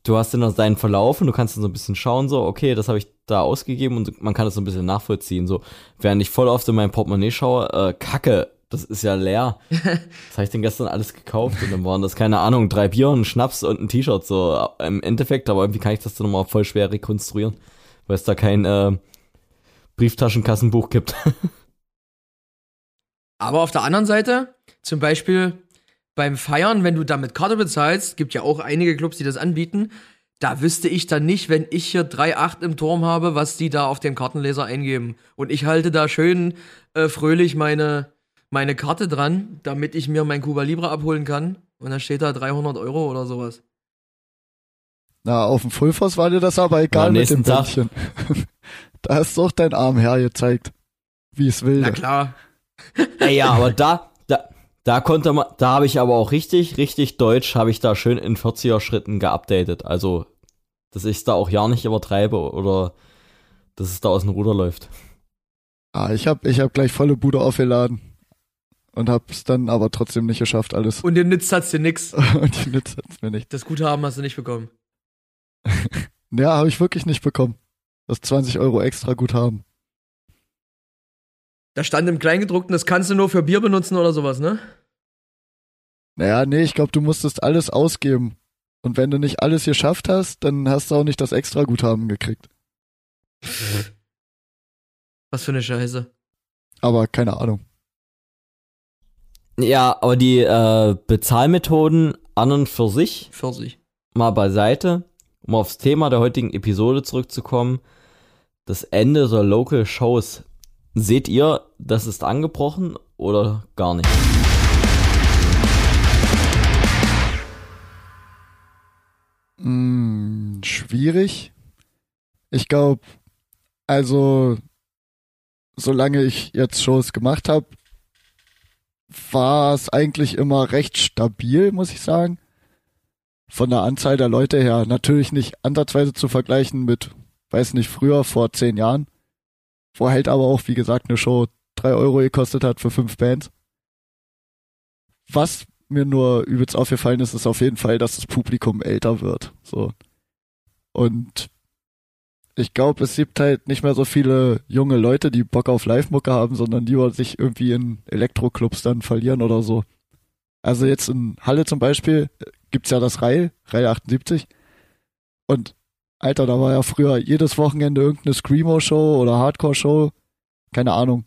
du hast dann deinen Verlauf und du kannst dann so ein bisschen schauen, so, okay, das habe ich da ausgegeben und man kann das so ein bisschen nachvollziehen. So, während ich voll oft in mein Portemonnaie schaue, äh, Kacke, das ist ja leer. Was habe ich denn gestern alles gekauft? Und dann waren das, keine Ahnung, drei Bier, ein Schnaps und ein T-Shirt, so im Endeffekt, aber irgendwie kann ich das dann nochmal voll schwer rekonstruieren weil es da kein äh, Brieftaschenkassenbuch gibt. Aber auf der anderen Seite, zum Beispiel beim Feiern, wenn du da mit Karte bezahlst, gibt ja auch einige Clubs, die das anbieten, da wüsste ich dann nicht, wenn ich hier 3,8 im Turm habe, was die da auf dem Kartenleser eingeben. Und ich halte da schön äh, fröhlich meine, meine Karte dran, damit ich mir mein Cuba Libre abholen kann. Und dann steht da 300 Euro oder sowas. Na, auf dem Fullfoss war dir das aber egal ja, mit dem Bändchen. da hast du auch dein Arm hergezeigt, wie es will. Na klar. ja, aber da, da, da konnte man, da habe ich aber auch richtig, richtig deutsch, habe ich da schön in 40er Schritten geupdatet. Also, dass ich es da auch ja nicht übertreibe oder dass es da aus dem Ruder läuft. Ah, ich habe ich hab gleich volle Bude aufgeladen und hab's dann aber trotzdem nicht geschafft alles. Und den nützt hat's dir nix. und die nützt hat's mir nicht. Das Guthaben hast du nicht bekommen. ja, habe ich wirklich nicht bekommen. Das 20 Euro extra Guthaben. Da stand im Kleingedruckten, das kannst du nur für Bier benutzen oder sowas, ne? Naja, nee, ich glaube, du musstest alles ausgeben. Und wenn du nicht alles geschafft hast, dann hast du auch nicht das extra Guthaben gekriegt. Was für eine Scheiße. Aber keine Ahnung. Ja, aber die äh, Bezahlmethoden an und für sich, für sich mal beiseite um aufs Thema der heutigen Episode zurückzukommen, das Ende der Local Shows. Seht ihr, das ist angebrochen oder gar nicht? Hm, schwierig. Ich glaube, also solange ich jetzt Shows gemacht habe, war es eigentlich immer recht stabil, muss ich sagen von der Anzahl der Leute her natürlich nicht ansatzweise zu vergleichen mit, weiß nicht, früher vor zehn Jahren. Wo halt aber auch, wie gesagt, eine Show drei Euro gekostet hat für fünf Bands. Was mir nur übelst aufgefallen ist, ist auf jeden Fall, dass das Publikum älter wird. So. Und ich glaube, es gibt halt nicht mehr so viele junge Leute, die Bock auf Live-Mucke haben, sondern die sich irgendwie in Elektroclubs dann verlieren oder so. Also jetzt in Halle zum Beispiel gibt's ja das Reihe, Reihe 78. Und Alter, da war ja früher jedes Wochenende irgendeine Screamo-Show oder Hardcore-Show. Keine Ahnung.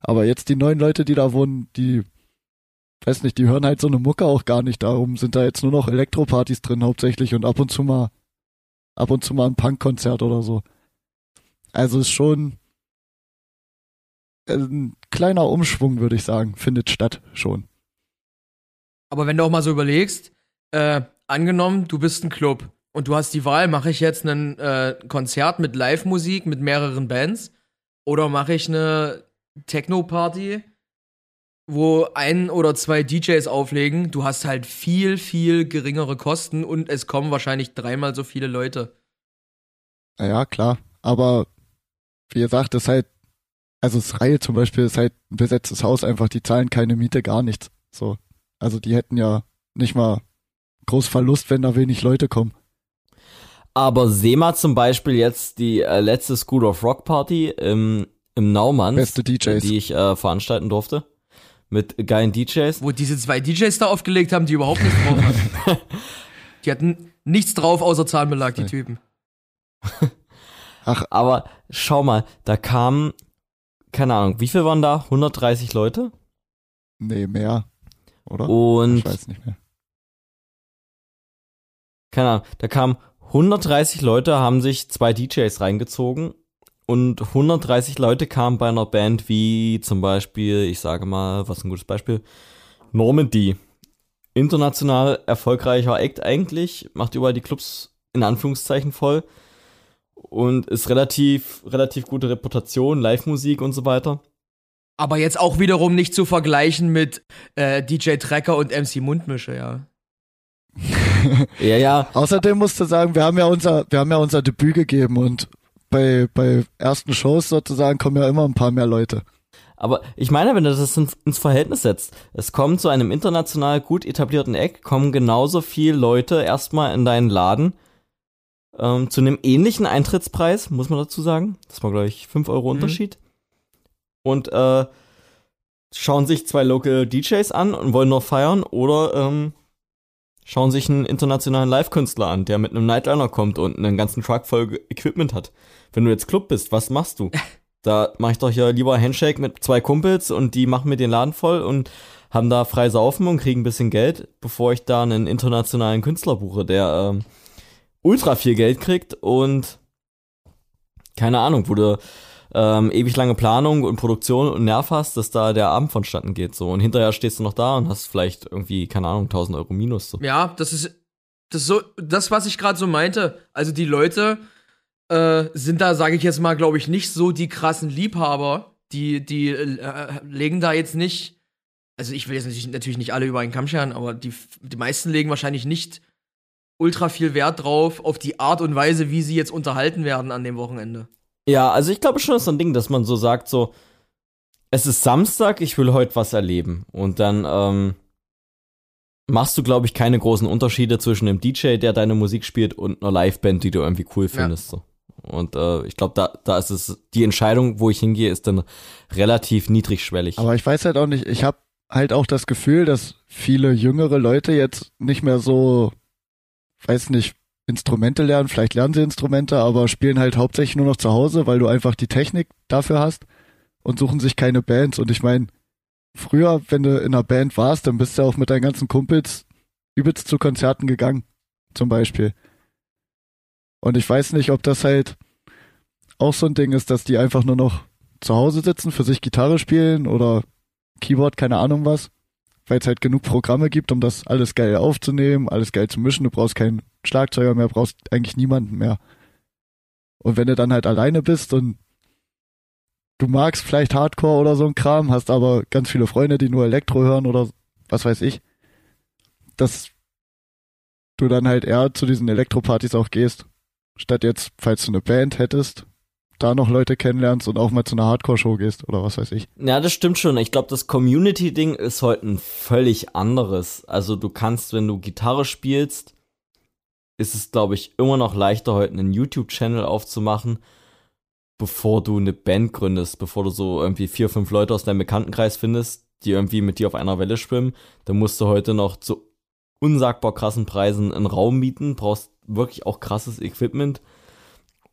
Aber jetzt die neuen Leute, die da wohnen, die, weiß nicht, die hören halt so eine Mucke auch gar nicht. Darum sind da jetzt nur noch Elektropartys drin hauptsächlich und ab und zu mal, ab und zu mal ein Punkkonzert oder so. Also ist schon ein kleiner Umschwung, würde ich sagen, findet statt schon. Aber wenn du auch mal so überlegst, äh, angenommen, du bist ein Club und du hast die Wahl, mache ich jetzt ein äh, Konzert mit Live-Musik mit mehreren Bands oder mache ich eine Techno-Party, wo ein oder zwei DJs auflegen. Du hast halt viel, viel geringere Kosten und es kommen wahrscheinlich dreimal so viele Leute. Ja, klar. Aber wie gesagt, das ist halt, also das Reihe zum Beispiel ist halt ein besetztes Haus einfach, die zahlen keine Miete, gar nichts. So. Also die hätten ja nicht mal groß Verlust, wenn da wenig Leute kommen. Aber SEMA zum Beispiel jetzt die äh, letzte School of Rock Party im, im Naumann, Beste DJs. die ich äh, veranstalten durfte. Mit geilen DJs. Wo diese zwei DJs da aufgelegt haben, die überhaupt nichts drauf hatten. die hatten nichts drauf außer Zahnbelag, die Typen. Aber schau mal, da kamen, keine Ahnung, wie viel waren da? 130 Leute? Nee, mehr. Oder? Und ich weiß nicht mehr. keine Ahnung, da kamen 130 Leute, haben sich zwei DJs reingezogen und 130 Leute kamen bei einer Band wie zum Beispiel, ich sage mal, was ein gutes Beispiel? Normandy. International erfolgreicher Act eigentlich, macht überall die Clubs in Anführungszeichen voll und ist relativ, relativ gute Reputation, Live-Musik und so weiter. Aber jetzt auch wiederum nicht zu vergleichen mit äh, DJ Trecker und MC Mundmische, ja. Ja, ja, Außerdem musst du sagen, wir haben ja unser, wir haben ja unser Debüt gegeben und bei, bei ersten Shows sozusagen kommen ja immer ein paar mehr Leute. Aber ich meine, wenn du das ins, Verhältnis setzt, es kommt zu einem international gut etablierten Eck, kommen genauso viel Leute erstmal in deinen Laden ähm, zu einem ähnlichen Eintrittspreis, muss man dazu sagen. Das war, glaube ich, 5 Euro Unterschied. Und äh, schauen sich zwei Local DJs an und wollen nur feiern oder ähm, schauen sich einen internationalen Live-Künstler an, der mit einem Nightliner kommt und einen ganzen Truck voll Equipment hat. Wenn du jetzt Club bist, was machst du? Da mache ich doch hier lieber Handshake mit zwei Kumpels und die machen mir den Laden voll und haben da frei saufen und kriegen ein bisschen Geld, bevor ich da einen internationalen Künstler buche, der ähm, ultra viel Geld kriegt und keine Ahnung, wo du ähm, ewig lange Planung und Produktion und Nerv hast, dass da der Abend vonstatten geht so und hinterher stehst du noch da und hast vielleicht irgendwie keine Ahnung 1000 Euro Minus so. Ja, das ist das ist so das, was ich gerade so meinte. Also die Leute äh, sind da, sage ich jetzt mal, glaube ich, nicht so die krassen Liebhaber. Die die äh, legen da jetzt nicht. Also ich will jetzt natürlich, natürlich nicht alle über einen Kamm scheren, aber die die meisten legen wahrscheinlich nicht ultra viel Wert drauf auf die Art und Weise, wie sie jetzt unterhalten werden an dem Wochenende. Ja, also ich glaube schon, ist so ein Ding, dass man so sagt, so, es ist Samstag, ich will heute was erleben. Und dann ähm, machst du, glaube ich, keine großen Unterschiede zwischen einem DJ, der deine Musik spielt, und einer Liveband, die du irgendwie cool findest. So. Und äh, ich glaube, da, da ist es, die Entscheidung, wo ich hingehe, ist dann relativ niedrigschwellig. Aber ich weiß halt auch nicht, ich habe halt auch das Gefühl, dass viele jüngere Leute jetzt nicht mehr so, weiß nicht, Instrumente lernen, vielleicht lernen sie Instrumente, aber spielen halt hauptsächlich nur noch zu Hause, weil du einfach die Technik dafür hast und suchen sich keine Bands. Und ich meine, früher, wenn du in einer Band warst, dann bist du auch mit deinen ganzen Kumpels übelst zu Konzerten gegangen, zum Beispiel. Und ich weiß nicht, ob das halt auch so ein Ding ist, dass die einfach nur noch zu Hause sitzen, für sich Gitarre spielen oder Keyboard, keine Ahnung was, weil es halt genug Programme gibt, um das alles geil aufzunehmen, alles geil zu mischen. Du brauchst keinen Schlagzeuger mehr, brauchst eigentlich niemanden mehr. Und wenn du dann halt alleine bist und du magst vielleicht Hardcore oder so ein Kram, hast aber ganz viele Freunde, die nur Elektro hören oder was weiß ich, dass du dann halt eher zu diesen Elektropartys auch gehst, statt jetzt, falls du eine Band hättest, da noch Leute kennenlernst und auch mal zu einer Hardcore-Show gehst oder was weiß ich. Ja, das stimmt schon. Ich glaube, das Community-Ding ist heute ein völlig anderes. Also du kannst, wenn du Gitarre spielst, ist es, glaube ich, immer noch leichter, heute einen YouTube-Channel aufzumachen, bevor du eine Band gründest, bevor du so irgendwie vier, fünf Leute aus deinem Bekanntenkreis findest, die irgendwie mit dir auf einer Welle schwimmen. Dann musst du heute noch zu unsagbar krassen Preisen einen Raum mieten, brauchst wirklich auch krasses Equipment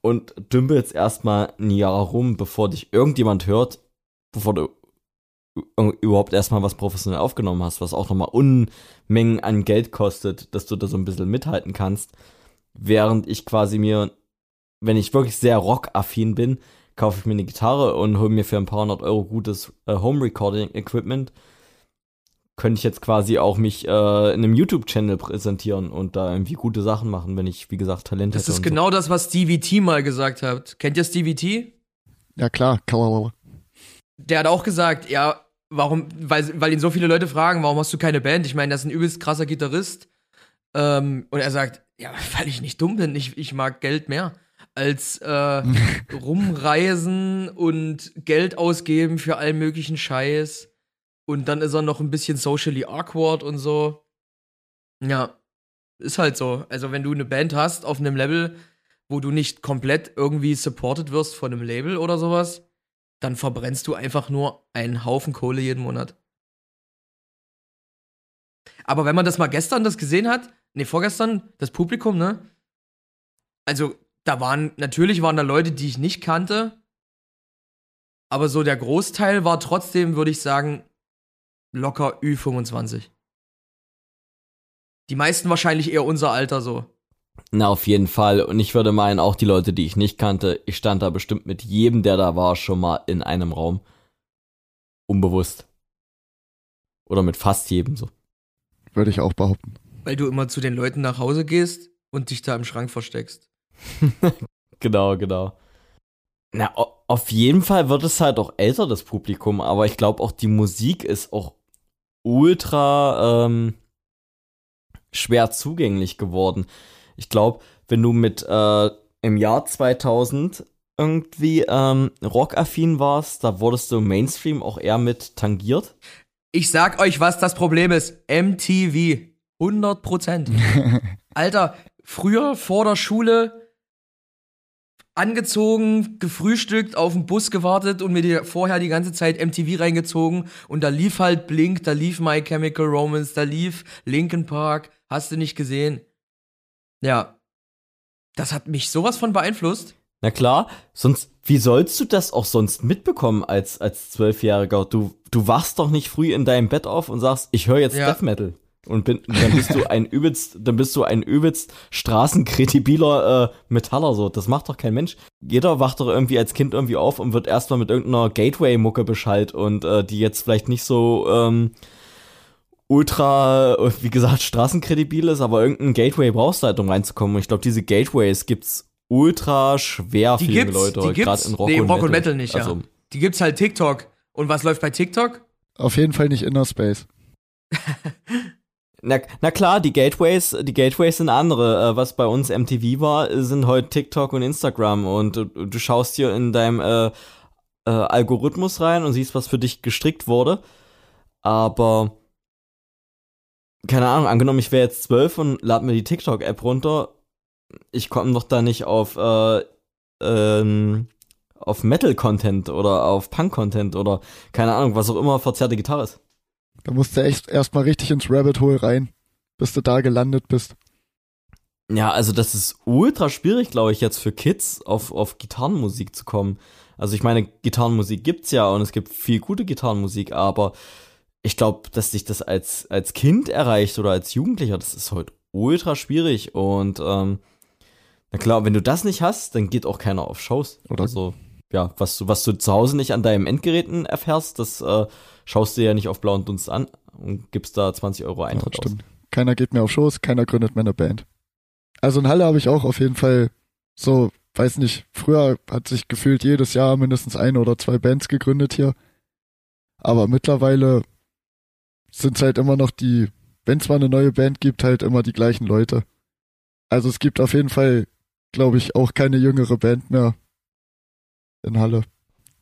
und dümpelst erstmal ein Jahr rum, bevor dich irgendjemand hört, bevor du überhaupt erstmal was professionell aufgenommen hast, was auch nochmal Unmengen an Geld kostet, dass du da so ein bisschen mithalten kannst. Während ich quasi mir, wenn ich wirklich sehr rockaffin bin, kaufe ich mir eine Gitarre und hole mir für ein paar hundert Euro gutes äh, Home Recording Equipment. Könnte ich jetzt quasi auch mich äh, in einem YouTube-Channel präsentieren und da irgendwie gute Sachen machen, wenn ich, wie gesagt, Talent Das hätte. ist und genau das, was Stevie T mal gesagt hat. Kennt ihr Stevie T? Ja klar, Kauer. Der hat auch gesagt, ja, warum, weil, weil ihn so viele Leute fragen, warum hast du keine Band? Ich meine, das ist ein übelst krasser Gitarrist. Ähm, und er sagt, ja, weil ich nicht dumm bin, ich, ich mag Geld mehr als äh, rumreisen und Geld ausgeben für allen möglichen Scheiß. Und dann ist er noch ein bisschen socially awkward und so. Ja, ist halt so. Also, wenn du eine Band hast auf einem Level, wo du nicht komplett irgendwie supported wirst von einem Label oder sowas, dann verbrennst du einfach nur einen Haufen Kohle jeden Monat. Aber wenn man das mal gestern das gesehen hat, nee, vorgestern, das Publikum, ne? Also, da waren, natürlich waren da Leute, die ich nicht kannte, aber so der Großteil war trotzdem, würde ich sagen, locker Ü25. Die meisten wahrscheinlich eher unser Alter so. Na, auf jeden Fall. Und ich würde meinen, auch die Leute, die ich nicht kannte, ich stand da bestimmt mit jedem, der da war, schon mal in einem Raum. Unbewusst. Oder mit fast jedem so. Würde ich auch behaupten. Weil du immer zu den Leuten nach Hause gehst und dich da im Schrank versteckst. genau, genau. Na, auf jeden Fall wird es halt auch älter, das Publikum, aber ich glaube auch die Musik ist auch ultra ähm, schwer zugänglich geworden. Ich glaube, wenn du mit äh, im Jahr 2000 irgendwie ähm, rockaffin warst, da wurdest du im Mainstream auch eher mit tangiert. Ich sag euch, was das Problem ist. MTV. 100 Prozent. Alter, früher vor der Schule angezogen, gefrühstückt, auf den Bus gewartet und mir die, vorher die ganze Zeit MTV reingezogen und da lief halt Blink, da lief My Chemical Romance, da lief Linkin Park, hast du nicht gesehen? Ja. Das hat mich sowas von beeinflusst. Na klar, sonst, wie sollst du das auch sonst mitbekommen als, als Zwölfjähriger? Du, du wachst doch nicht früh in deinem Bett auf und sagst, ich höre jetzt ja. Death Metal. Und bin, dann bist du ein übelst, dann bist du ein übelst straßenkredibiler äh, Metaller so. Das macht doch kein Mensch. Jeder wacht doch irgendwie als Kind irgendwie auf und wird erstmal mit irgendeiner Gateway-Mucke Bescheid und äh, die jetzt vielleicht nicht so ähm, ultra, wie gesagt, straßenkredibil ist, aber irgendein Gateway brauchst du halt, um reinzukommen. Und ich glaube, diese Gateways gibt's ultra schwer die für gibt's, Leute, gerade in Rock, nee, und, Rock Metal. und Metal nicht, also, ja. Die gibt's halt TikTok. Und was läuft bei TikTok? Auf jeden Fall nicht Inner Space. Na, na klar, die Gateways, die Gateways sind andere. Äh, was bei uns MTV war, sind heute TikTok und Instagram und du, du schaust hier in deinem äh, äh, Algorithmus rein und siehst, was für dich gestrickt wurde. Aber keine Ahnung, angenommen, ich wäre jetzt zwölf und lade mir die TikTok-App runter, ich komme doch da nicht auf äh, ähm, auf Metal-Content oder auf Punk-Content oder keine Ahnung, was auch immer verzerrte Gitarre ist. Da musst du echt erstmal richtig ins Rabbit Hole rein, bis du da gelandet bist. Ja, also das ist ultra schwierig, glaube ich, jetzt für Kids auf, auf Gitarrenmusik zu kommen. Also ich meine, Gitarrenmusik gibt's ja und es gibt viel gute Gitarrenmusik, aber ich glaube, dass sich das als, als Kind erreicht oder als Jugendlicher, das ist heute ultra schwierig und ähm, na klar, wenn du das nicht hast, dann geht auch keiner auf Shows. Oder so. Ja, was du, was du zu Hause nicht an deinem Endgeräten erfährst, das äh, schaust du ja nicht auf blauen Dunst an und gibst da 20 Euro Eintritt ja, stimmt. Aus. Keiner geht mir auf Shows, keiner gründet mir eine Band. Also in Halle habe ich auch auf jeden Fall so, weiß nicht, früher hat sich gefühlt jedes Jahr mindestens eine oder zwei Bands gegründet hier. Aber mittlerweile sind es halt immer noch die, wenn es mal eine neue Band gibt, halt immer die gleichen Leute. Also es gibt auf jeden Fall, glaube ich, auch keine jüngere Band mehr in Halle.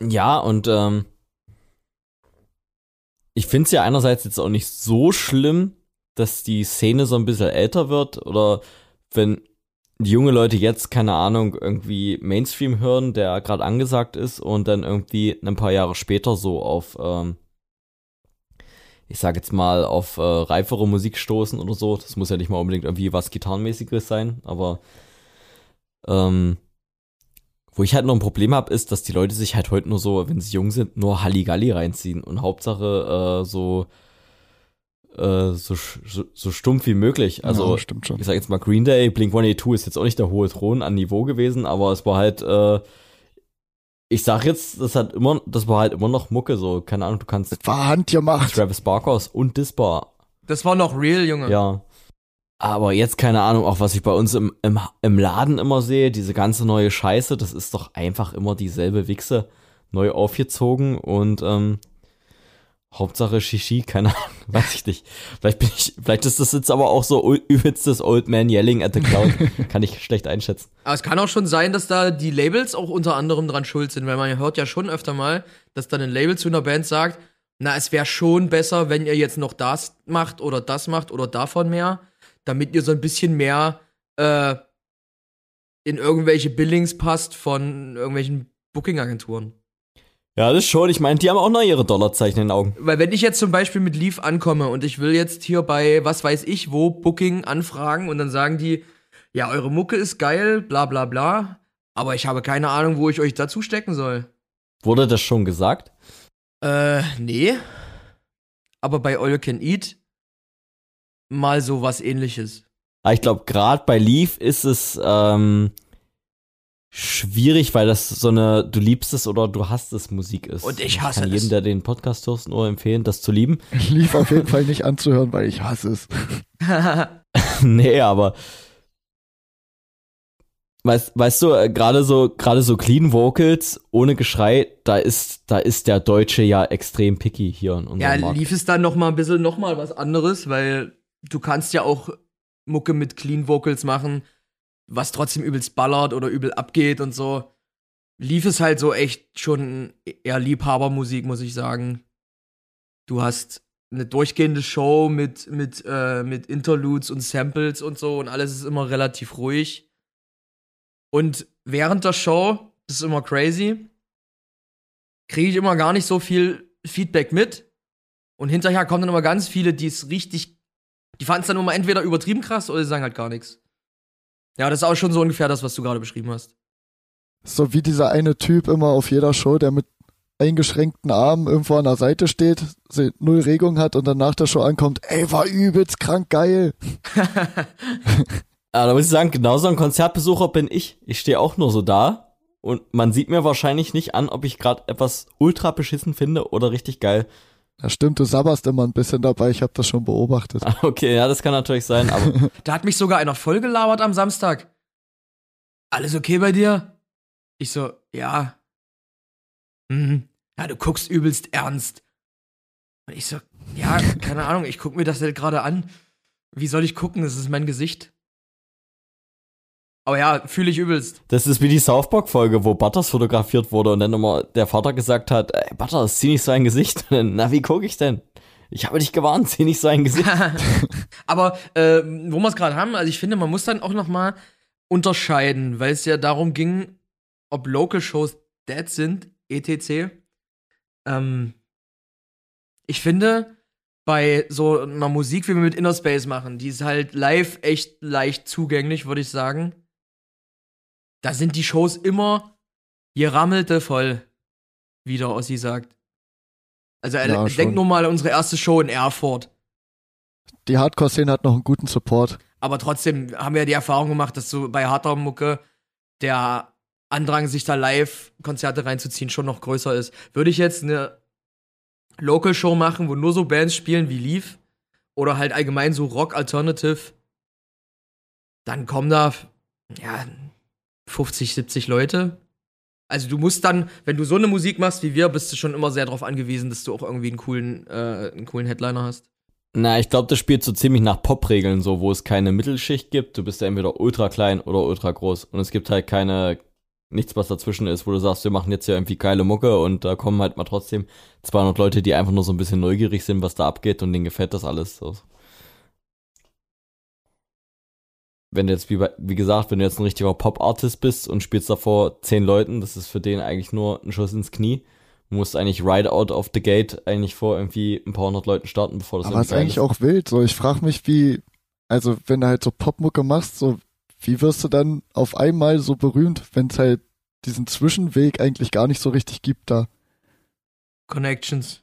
Ja, und ähm, ich finde es ja einerseits jetzt auch nicht so schlimm, dass die Szene so ein bisschen älter wird oder wenn junge Leute jetzt, keine Ahnung, irgendwie Mainstream hören, der gerade angesagt ist und dann irgendwie ein paar Jahre später so auf, ähm, ich sag jetzt mal, auf äh, reifere Musik stoßen oder so. Das muss ja nicht mal unbedingt irgendwie was Gitarrenmäßiges sein, aber ähm, wo ich halt noch ein Problem habe, ist, dass die Leute sich halt heute nur so, wenn sie jung sind, nur Halligalli reinziehen und Hauptsache äh, so, äh, so, so, so stumpf wie möglich. Also, ja, stimmt schon. ich sag jetzt mal Green Day, Blink 182 ist jetzt auch nicht der hohe Thron an Niveau gewesen, aber es war halt, äh, ich sag jetzt, das hat immer, das war halt immer noch Mucke, so, keine Ahnung, du kannst. Das war handgemacht. Travis Barkers und Disbar. Das war noch real, Junge. Ja. Aber jetzt keine Ahnung, auch was ich bei uns im, im, im Laden immer sehe, diese ganze neue Scheiße, das ist doch einfach immer dieselbe Wichse, neu aufgezogen und ähm, Hauptsache Shishi, keine Ahnung, weiß ich nicht. Vielleicht bin ich, vielleicht ist das jetzt aber auch so übelstes Old Man Yelling at the Cloud, kann ich schlecht einschätzen. Aber es kann auch schon sein, dass da die Labels auch unter anderem dran schuld sind, weil man hört ja schon öfter mal, dass dann ein Label zu einer Band sagt, na, es wäre schon besser, wenn ihr jetzt noch das macht oder das macht oder davon mehr damit ihr so ein bisschen mehr, äh, in irgendwelche Billings passt von irgendwelchen Booking-Agenturen. Ja, das schon. Ich meine, die haben auch noch ihre Dollarzeichen in den Augen. Weil wenn ich jetzt zum Beispiel mit Leaf ankomme und ich will jetzt hier bei, was weiß ich, wo Booking anfragen und dann sagen die, ja, eure Mucke ist geil, bla bla bla, aber ich habe keine Ahnung, wo ich euch dazu stecken soll. Wurde das schon gesagt? Äh, nee. Aber bei All You Can Eat mal so was ähnliches. Aber ich glaube, gerade bei Leaf ist es ähm, schwierig, weil das so eine du liebst es oder du hast es Musik ist. Und ich hasse ich kann jedem, es. der den Podcast hört, nur empfehlen, das zu lieben. Lief auf jeden Fall nicht anzuhören, weil ich hasse es. nee, aber weißt, weißt du, äh, gerade so gerade so clean Vocals ohne Geschrei, da ist da ist der Deutsche ja extrem picky hier in unserem ja, Markt. Leaf ist dann noch mal ein bisschen noch mal was anderes, weil du kannst ja auch Mucke mit Clean Vocals machen, was trotzdem übelst ballert oder übel abgeht und so. Leaf ist halt so echt schon eher Liebhabermusik, muss ich sagen. Du hast eine durchgehende Show mit, mit, äh, mit Interludes und Samples und so und alles ist immer relativ ruhig. Und während der Show, das ist immer crazy, kriege ich immer gar nicht so viel Feedback mit. Und hinterher kommen dann immer ganz viele, die es richtig, die fanden es dann immer entweder übertrieben krass oder sie sagen halt gar nichts. Ja, das ist auch schon so ungefähr das, was du gerade beschrieben hast. So wie dieser eine Typ immer auf jeder Show, der mit eingeschränkten Armen irgendwo an der Seite steht, null Regung hat und dann nach der Show ankommt, ey, war übelst krank geil. Aber da muss ich sagen, genauso ein Konzertbesucher bin ich. Ich stehe auch nur so da und man sieht mir wahrscheinlich nicht an, ob ich gerade etwas ultra beschissen finde oder richtig geil. Ja, stimmt, du sabberst immer ein bisschen dabei, ich habe das schon beobachtet. Okay, ja, das kann natürlich sein, aber Da hat mich sogar einer vollgelabert am Samstag. Alles okay bei dir? Ich so, ja. Mhm. Ja, du guckst übelst ernst. Und ich so, ja, keine Ahnung, ich guck mir das halt gerade an. Wie soll ich gucken? Das ist mein Gesicht. Aber ja, fühle ich übelst. das ist wie die Southpark-Folge, wo Butters fotografiert wurde und dann immer der Vater gesagt hat, ey, Butters, zieh nicht so ein Gesicht. Dann, Na, wie gucke ich denn? Ich habe dich gewarnt, zieh nicht so ein Gesicht. Aber äh, wo wir es gerade haben, also ich finde, man muss dann auch noch mal unterscheiden, weil es ja darum ging, ob Local Shows dead sind, etc. Ähm, ich finde, bei so einer Musik, wie wir mit Inner Space machen, die ist halt live echt leicht zugänglich, würde ich sagen. Da sind die Shows immer gerammelte voll, wie der Ossi sagt. Also äh, Ja, denk nur mal an unsere erste Show in Erfurt. Die Hardcore-Szene hat noch einen guten Support. Aber trotzdem haben wir ja die Erfahrung gemacht, dass so bei harter Mucke der Andrang, sich da live Konzerte reinzuziehen, schon noch größer ist. Würde ich jetzt eine Local Show machen, wo nur so Bands spielen wie Leaf oder halt allgemein so Rock Alternative, dann kommen da ja 50, 70 Leute. Also du musst dann, wenn du so eine Musik machst wie wir, bist du schon immer sehr darauf angewiesen, dass du auch irgendwie einen coolen, äh, einen coolen Headliner hast. Na, ich glaube, das spielt so ziemlich nach Pop-Regeln, so, wo es keine Mittelschicht gibt. Du bist ja entweder ultra klein oder ultra groß. Und es gibt halt keine, nichts, was dazwischen ist, wo du sagst, wir machen jetzt ja irgendwie geile Mucke und da kommen halt mal trotzdem 200 Leute, die einfach nur so ein bisschen neugierig sind, was da abgeht und denen gefällt das alles. So. Wenn du jetzt, wie, bei- wie gesagt, wenn du jetzt ein richtiger Pop-Artist bist und spielst davor zehn Leuten, das ist für den eigentlich nur ein Schuss ins Knie. Du musst eigentlich right out of the gate eigentlich vor irgendwie ein paar hundert Leuten starten, bevor das Aber ist eigentlich auch wild. So, ich frage mich, wie, also wenn du halt so Popmucke machst, so, wie wirst du dann auf einmal so berühmt, wenn es halt diesen Zwischenweg eigentlich gar nicht so richtig gibt da? Connections.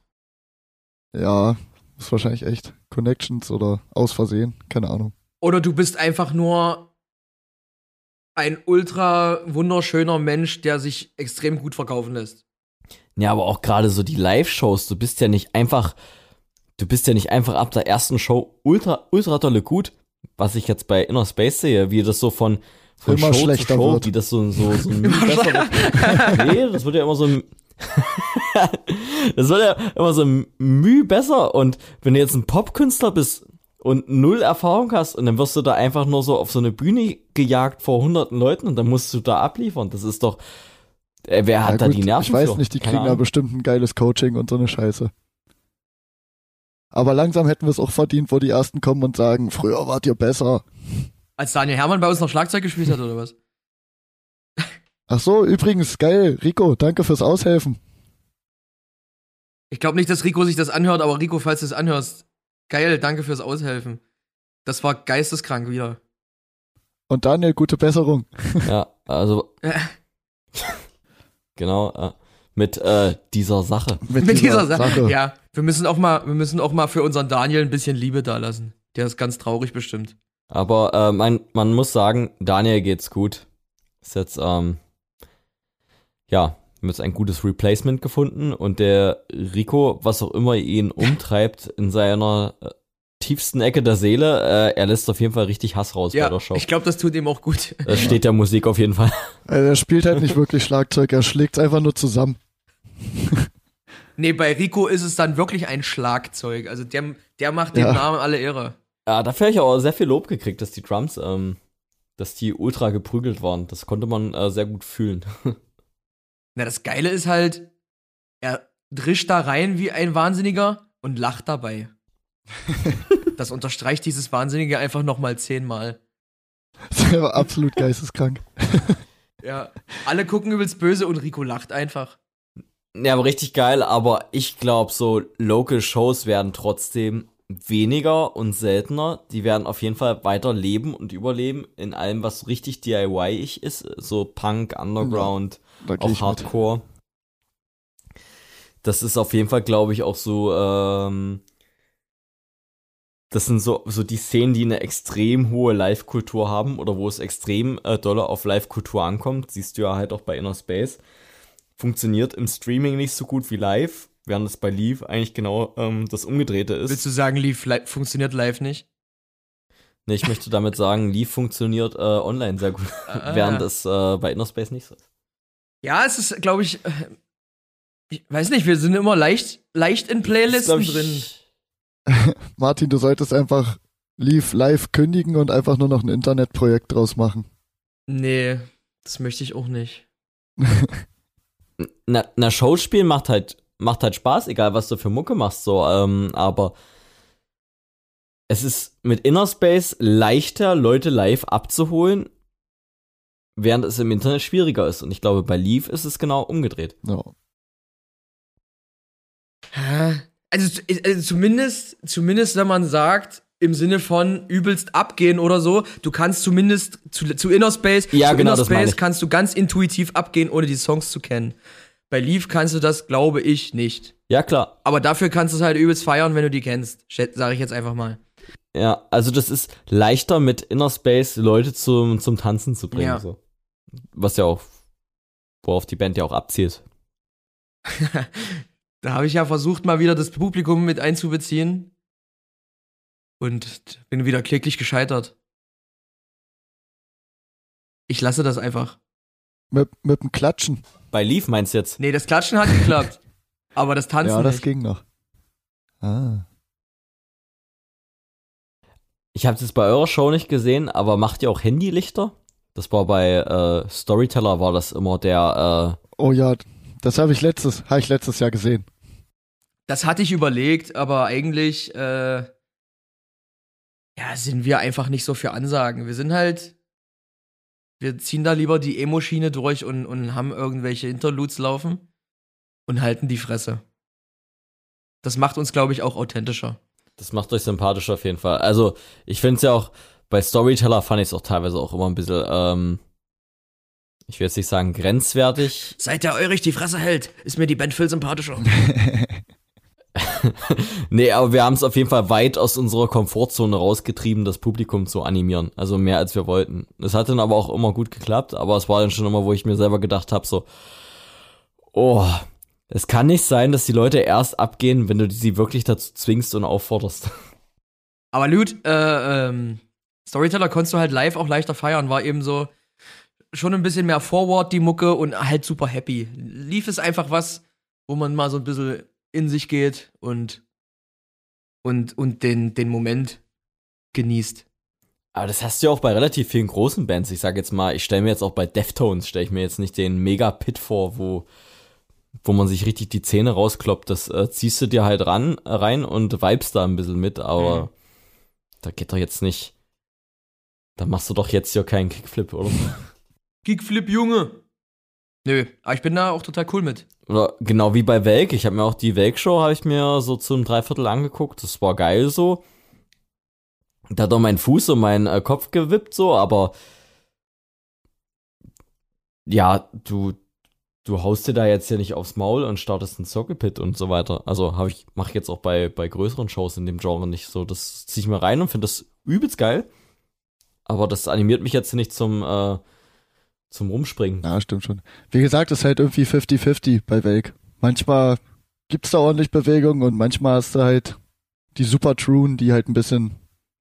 Ja, ist wahrscheinlich echt Connections oder aus Versehen, keine Ahnung. Oder du bist einfach nur ein ultra wunderschöner Mensch, der sich extrem gut verkaufen lässt. Ja, aber auch gerade so die Live-Shows, du bist ja nicht einfach, du bist ja nicht einfach ab der ersten Show ultra, ultra tolle gut, was ich jetzt bei Inner Space sehe, wie das so von, von Immer Show schlechter zu Show, wird. wie das so, so, so ein Mühe besser wird. Nee, das wird ja immer so ein, das wird ja immer so ein Mühe besser und wenn du jetzt ein Popkünstler bist und null Erfahrung hast und dann wirst du da einfach nur so auf so eine Bühne gejagt vor hunderten Leuten und dann musst du da abliefern, das ist doch, äh, wer hat Ja, da gut, die Nerven Ich weiß für? nicht, die Keine kriegen da bestimmt ein geiles Coaching und so eine Scheiße. Aber langsam hätten wir es auch verdient, wo die Ersten kommen und sagen, früher wart ihr besser. Als Daniel Hermann bei uns noch Schlagzeug gespielt hat, oder was? Ach so, übrigens, geil. Rico, danke fürs Aushelfen. Ich glaube nicht, dass Rico sich das anhört, aber Rico, falls du es anhörst, geil, danke fürs Aushelfen. Das war geisteskrank wieder. Und Daniel, gute Besserung. Ja, also. genau, äh, mit äh, dieser Sache. Mit, Mit dieser, dieser Sache. Ja, wir müssen auch mal, wir müssen auch mal für unseren Daniel ein bisschen Liebe da lassen. Der ist ganz traurig bestimmt. Aber äh, man, man muss sagen, Daniel geht's gut. Ist jetzt, ähm, ja, haben jetzt ein gutes Replacement gefunden und der Rico, was auch immer ihn umtreibt, in seiner äh, tiefsten Ecke der Seele, äh, er lässt auf jeden Fall richtig Hass raus ja, bei der Show. Ich glaube, das tut ihm auch gut. Das steht der Musik auf jeden Fall. Also er spielt halt nicht wirklich Schlagzeug, er schlägt einfach nur zusammen. nee, bei Rico ist es dann wirklich ein Schlagzeug. Also der, der macht dem ja. Namen alle Ehre. Ja, dafür habe ich auch sehr viel Lob gekriegt, dass die Drums, ähm, dass die ultra geprügelt waren. Das konnte man äh, sehr gut fühlen. Na, das Geile ist halt, er drischt da rein wie ein Wahnsinniger und lacht dabei. das unterstreicht dieses Wahnsinnige einfach nochmal zehnmal. Das war absolut geisteskrank. ja, alle gucken übelst böse und Rico lacht einfach. Ja, aber richtig geil, aber ich glaube, so Local Shows werden trotzdem weniger und seltener. Die werden auf jeden Fall weiter leben und überleben in allem, was richtig DIY-ig ist. So Punk, Underground, ja, auch Hardcore. Mit. Das ist auf jeden Fall, glaube ich, auch so, ähm, das sind so, so die Szenen, die eine extrem hohe Live-Kultur haben oder wo es extrem äh, doller auf Live-Kultur ankommt. Siehst du ja halt auch bei Inner Space. Funktioniert im Streaming nicht so gut wie live, während es bei Leaf eigentlich genau ähm, das Umgedrehte ist. Willst du sagen, Leaf li funktioniert live nicht? Nee, ich möchte damit sagen, Leaf funktioniert äh, online sehr gut, ah. während es äh, bei Inner Space nicht so ist. Ja, es ist, glaube ich, äh, ich weiß nicht, wir sind immer leicht, leicht in Playlisten ist, drin. Martin, du solltest einfach Leaf live kündigen und einfach nur noch ein Internetprojekt draus machen. Nee, das möchte ich auch nicht. na, na, Showspielen macht halt, macht halt Spaß, egal was du für Mucke machst, so, ähm, aber es ist mit Inner Space leichter, Leute live abzuholen, während es im Internet schwieriger ist. Und ich glaube, bei Leaf ist es genau umgedreht. Ja. Also, also zumindest, zumindest wenn man sagt, im Sinne von übelst abgehen oder so. Du kannst zumindest zu, zu Inner Space, ja, zu genau, Inner Space kannst du ganz intuitiv abgehen, ohne die Songs zu kennen. Bei Leaf kannst du das, glaube ich, nicht. Ja, klar. Aber dafür kannst du es halt übelst feiern, wenn du die kennst. Sage ich jetzt einfach mal. Ja, also das ist leichter mit Inner Space Leute zum, zum Tanzen zu bringen. Ja. So. Was ja auch, worauf die Band ja auch abzielt. da habe ich ja versucht, mal wieder das Publikum mit einzubeziehen. Und bin wieder kläglich gescheitert. Ich lasse das einfach. Mit, mit dem Klatschen. Bei Leaf meinst du jetzt? Nee, das Klatschen hat geklappt. aber das Tanzen. Ja, das nicht. ging noch. Ah. Ich habe es bei eurer Show nicht gesehen, aber macht ihr auch Handylichter? Das war bei äh, Storyteller war das immer der. Äh oh ja, das habe ich letztes, habe ich letztes Jahr gesehen. Das hatte ich überlegt, aber eigentlich äh, ja sind wir einfach nicht so für Ansagen. Wir sind halt, wir ziehen da lieber die Emo-Schiene durch und, und haben irgendwelche Interludes laufen und halten die Fresse. Das macht uns, glaube ich, auch authentischer. Das macht euch sympathischer auf jeden Fall. Also ich finde es ja auch bei Storyteller fand ich es auch teilweise auch immer ein bisschen, ähm, ich will jetzt nicht sagen grenzwertig. Seit der Eurich die Fresse hält, ist mir die Band viel sympathischer. nee, aber wir haben es auf jeden Fall weit aus unserer Komfortzone rausgetrieben, das Publikum zu animieren. Also mehr als wir wollten. Es hat dann aber auch immer gut geklappt, aber es war dann schon immer, wo ich mir selber gedacht habe, so, oh, es kann nicht sein, dass die Leute erst abgehen, wenn du sie wirklich dazu zwingst und aufforderst. Aber Lude, äh, ähm, Storyteller konntest du halt live auch leichter feiern, war eben so schon ein bisschen mehr Forward die Mucke und halt super happy. Lief es einfach was, wo man mal so ein bisschen in sich geht und und und den den Moment genießt. Aber das hast du ja auch bei relativ vielen großen Bands. Ich sag jetzt mal, ich stelle mir jetzt auch bei Deftones, stelle ich mir jetzt nicht den Mega-Pit vor, wo, wo man sich richtig die Zähne rauskloppt. Das äh, ziehst du dir halt ran, rein und vibest da ein bisschen mit, aber mhm. da geht doch jetzt nicht dann machst du doch jetzt ja keinen Kickflip, oder? Kickflip, Junge! Nö, aber ich bin da auch total cool mit. Oder genau wie bei Welk. Ich habe mir auch die Welk-Show, habe ich mir so zum Dreiviertel angeguckt. Das war geil so. Da hat doch mein Fuß und mein äh, Kopf gewippt so, aber ja, du, du haust dir da jetzt ja nicht aufs Maul und startest einen Sockepit und so weiter. Also habe ich, mache ich jetzt auch bei, bei größeren Shows in dem Genre nicht so. Das ziehe ich mir rein und finde das übelst geil. Aber das animiert mich jetzt nicht zum, äh, zum Rumspringen. Ja, stimmt schon. Wie gesagt, es ist halt irgendwie 50-50 bei Welk. Manchmal gibt's da ordentlich Bewegung und manchmal hast du halt die Super Truen, die halt ein bisschen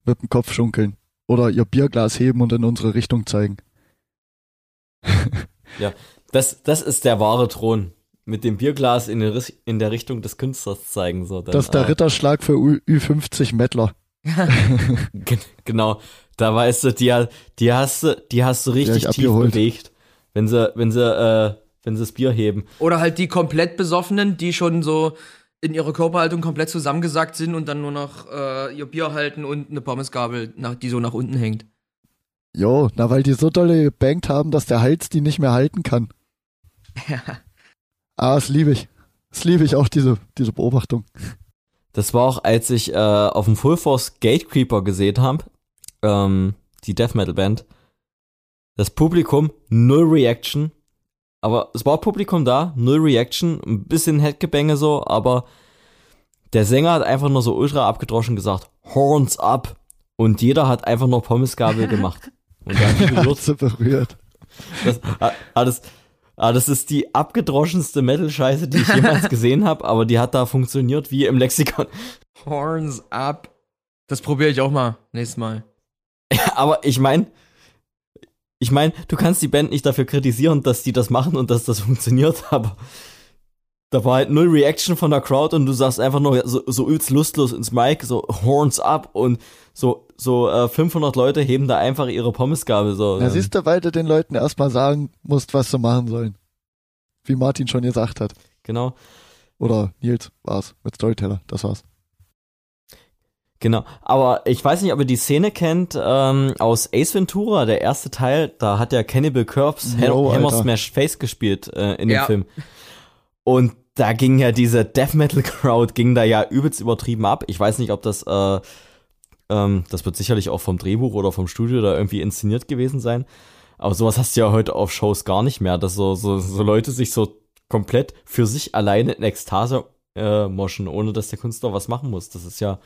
mit dem Kopf schunkeln. Oder ihr Bierglas heben und in unsere Richtung zeigen. Das, das ist der wahre Thron. Mit dem Bierglas in, der, in der Richtung des Künstlers zeigen. So, dann, das ist der äh, Ritterschlag für Ü Ü50 Mettler. Gen- Genau, da weißt du, die, die hast du, die hast du richtig ich tief abgeholt. bewegt, wenn sie, wenn sie, äh, wenn sie das Bier heben. Oder halt die komplett Besoffenen, die schon so in ihrer Körperhaltung komplett zusammengesackt sind und dann nur noch äh, ihr Bier halten und eine Pommesgabel, nach, die so nach unten hängt. Jo, na weil die so dolle gebankt haben, dass der Hals die nicht mehr halten kann. Ah, das liebe ich. Das liebe ich auch, diese, diese Beobachtung. Das war auch, als ich äh, auf dem Full Force Gatecreeper gesehen habe, ähm, die Death Metal Band. Das Publikum, null Reaction. Aber es war Publikum da, null Reaction, ein bisschen Headgebänge so, aber der Sänger hat einfach nur so ultra abgedroschen gesagt, Horns up. Und jeder hat einfach nur Pommesgabel gemacht. Und der hat mich berührt. so berührt. Das, ah, ah, das, ah, das ist die abgedroschenste Metal-Scheiße, die ich jemals gesehen habe, aber die hat da funktioniert wie im Lexikon. Horns up. Das probiere ich auch mal nächstes Mal. Aber ich meine, ich meine, du kannst die Band nicht dafür kritisieren, dass die das machen und dass das funktioniert, aber da war halt null Reaction von der Crowd und du sagst einfach nur so, so übelst lustlos ins Mic, so Horns up und so, so äh, 500 Leute heben da einfach ihre Pommesgabel so. Na siehst du, weil du den Leuten erstmal sagen musst, was sie machen sollen. Wie Martin schon gesagt hat. Genau. Oder Nils war's mit Storyteller, das war's. Genau, aber ich weiß nicht, ob ihr die Szene kennt ähm, aus Ace Ventura, der erste Teil, da hat ja Cannibal Corpse Yo, Hammer. Smash Face gespielt äh, in dem Ja. Film. Und da ging ja diese Death Metal Crowd, ging da ja übelst übertrieben ab. Ich weiß nicht, ob das, äh, ähm, das wird sicherlich auch vom Drehbuch oder vom Studio da irgendwie inszeniert gewesen sein. Aber sowas hast du ja heute auf Shows gar nicht mehr, dass so, so, so Leute sich so komplett für sich alleine in Ekstase äh, moschen, ohne dass der Künstler was machen muss. Das ist ja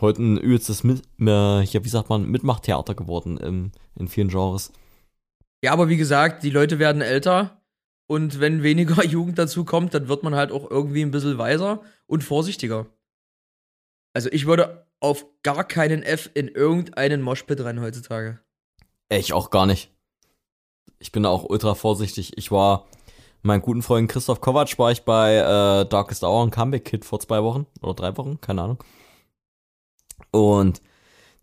heute ein übelstes Mit, äh, ja, wie sagt man, Mitmachtheater geworden im, in vielen Genres. Ja, aber wie gesagt, die Leute werden älter und wenn weniger Jugend dazu kommt, dann wird man halt auch irgendwie ein bisschen weiser und vorsichtiger. Also ich würde auf gar keinen F in irgendeinen Moshpit rein heutzutage. Ich auch gar nicht. Ich bin da auch ultra vorsichtig. Ich war, meinen guten Freund Christoph Kovac war ich bei äh, Darkest Hour und Comeback Kid vor zwei Wochen oder drei Wochen, keine Ahnung. Und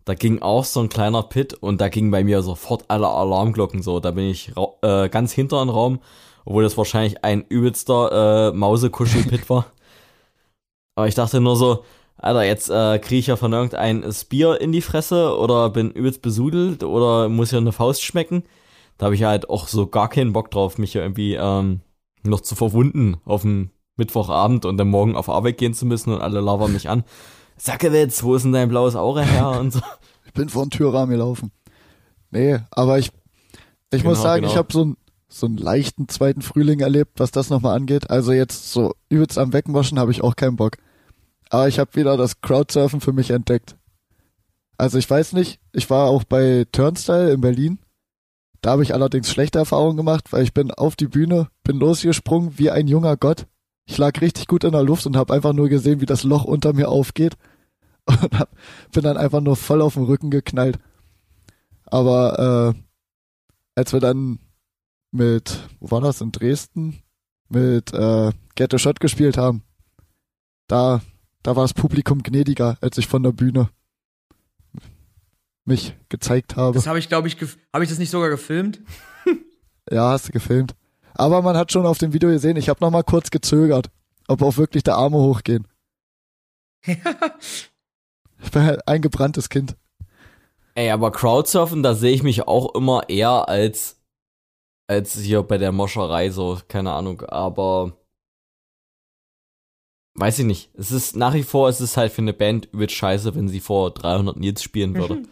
da ging auch so ein kleiner Pit und da gingen bei mir sofort alle Alarmglocken so. Da bin ich äh, ganz hinter den Raum, obwohl das wahrscheinlich ein übelster äh, Mausekuschel-Pit war. Aber ich dachte nur so, Alter, jetzt äh, kriege ich ja von irgendein Spear in die Fresse oder bin übelst besudelt oder muss ja eine Faust schmecken. Da habe ich halt auch so gar keinen Bock drauf, mich ja irgendwie ähm, noch zu verwunden auf dem Mittwochabend und dann morgen auf Arbeit gehen zu müssen und alle labern mich an. Sackewitz, wo ist denn dein blaues Auge her und so. Ich bin vor den Türrahmen gelaufen. Nee, aber ich, ich muss Genau, sagen, genau. ich habe so, einen so einen leichten zweiten Frühling erlebt, was das nochmal angeht. Also jetzt so übelst am Wegwaschen habe ich auch keinen Bock. Aber ich habe wieder das Crowdsurfen für mich entdeckt. Also ich weiß nicht, ich war auch bei Turnstyle in Berlin. Da habe ich allerdings schlechte Erfahrungen gemacht, weil ich bin auf die Bühne, bin losgesprungen wie ein junger Gott. Ich lag richtig gut in der Luft und habe einfach nur gesehen, wie das Loch unter mir aufgeht. Und hab, bin dann einfach nur voll auf den Rücken geknallt. Aber äh, als wir dann mit, wo war das, in Dresden, mit äh, Get a Shot gespielt haben, da, da war das Publikum gnädiger, als ich von der Bühne mich gezeigt habe. Das habe ich, glaube ich, habe ich das nicht sogar gefilmt? Ja, hast du gefilmt. Aber man hat schon auf dem Video gesehen, ich habe noch mal kurz gezögert, ob auch wirklich der Arme hochgehen. Ich bin halt ein gebranntes Kind. Ey, aber Crowdsurfen, da sehe ich mich auch immer eher als als hier bei der Moscherei, so, keine Ahnung, aber weiß ich nicht. Es ist nach wie vor, es ist halt für eine Band übelst scheiße, wenn sie vor 300 Nils spielen würde.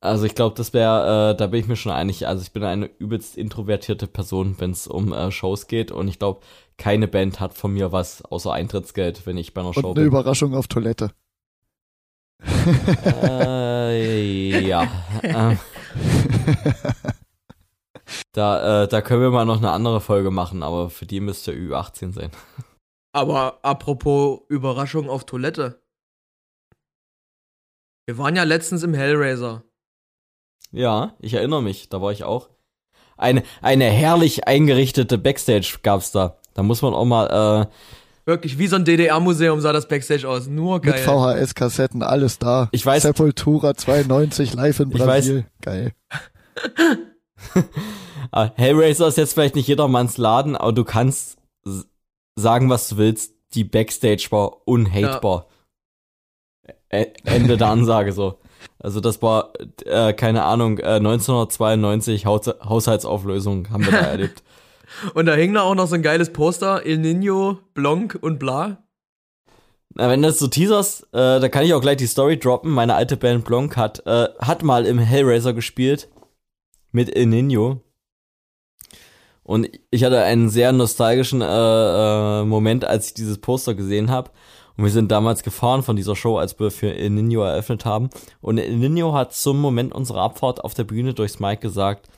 Also ich glaube, das wäre, äh, da bin ich mir schon einig. Also ich bin eine übelst introvertierte Person, wenn es um äh, Shows geht und ich glaube, keine Band hat von mir was außer Eintrittsgeld, wenn ich bei einer Und Show eine bin. Überraschung auf Toilette. Äh, ja. Ähm. da, äh, da können wir mal noch eine andere Folge machen, aber für die müsste Ü18 sein. Aber apropos Überraschung auf Toilette. Wir waren ja letztens im Hellraiser. Ja, ich erinnere mich, da war ich auch. Eine, eine herrlich eingerichtete Backstage gab's da. Da muss man auch mal, äh, Wirklich, wie so ein DDR-Museum sah das Backstage aus. Nur Mit geil. VHS-Kassetten, alles da. Ich weiß- Sepultura 92 live in Ich weiß- Brasil. Geil. äh, Hellraiser ist jetzt vielleicht nicht jedermanns Laden, aber du kannst sagen, was du willst. Die Backstage war unhatebar. Ä- Ende der Ansage so. Also das war, äh, keine Ahnung, äh, 1992 Haus Haushaltsauflösung haben wir da erlebt. Und da hing da auch noch so ein geiles Poster. El Nino, Blanc und bla. Na, wenn das so teaserst, äh, da kann ich auch gleich die Story droppen. Meine alte Band Blanc hat, äh, hat mal im Hellraiser gespielt mit El Nino. Und ich hatte einen sehr nostalgischen äh, äh, Moment, als ich dieses Poster gesehen habe. Und wir sind damals gefahren von dieser Show, als wir für El Nino eröffnet haben. Und El Nino hat zum Moment unserer Abfahrt auf der Bühne durchs Mic gesagt,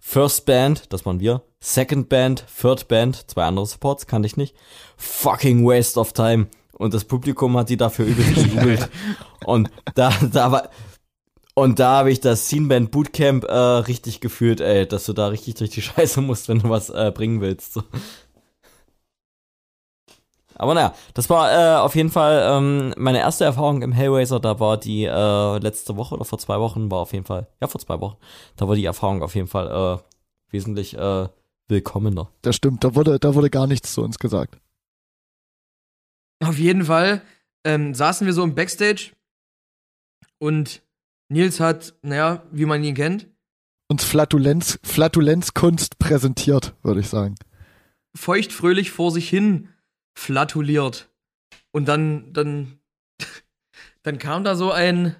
First Band, das waren wir, Second Band, Third Band, zwei andere Supports, kannte ich nicht. Fucking waste of time. Und das Publikum hat die dafür übelst gejubelt. Und da, da war, und da habe ich das Scene Band Bootcamp äh, richtig gefühlt, ey, dass du da richtig durch die Scheiße musst, wenn du was äh, bringen willst. So. Aber naja, das war äh, auf jeden Fall ähm, meine erste Erfahrung im Hellraiser. Da war die äh, letzte Woche oder vor zwei Wochen war auf jeden Fall, ja vor zwei Wochen, da war die Erfahrung auf jeden Fall äh, wesentlich äh, willkommener. Das stimmt, da wurde, da wurde gar nichts zu uns gesagt. Auf jeden Fall ähm, saßen wir so im Backstage und Nils hat, naja, wie man ihn kennt, Uns Flatulenz, Flatulenzkunst präsentiert, würde ich sagen. feuchtfröhlich vor sich hin flatuliert. Und dann, dann, dann kam da so ein,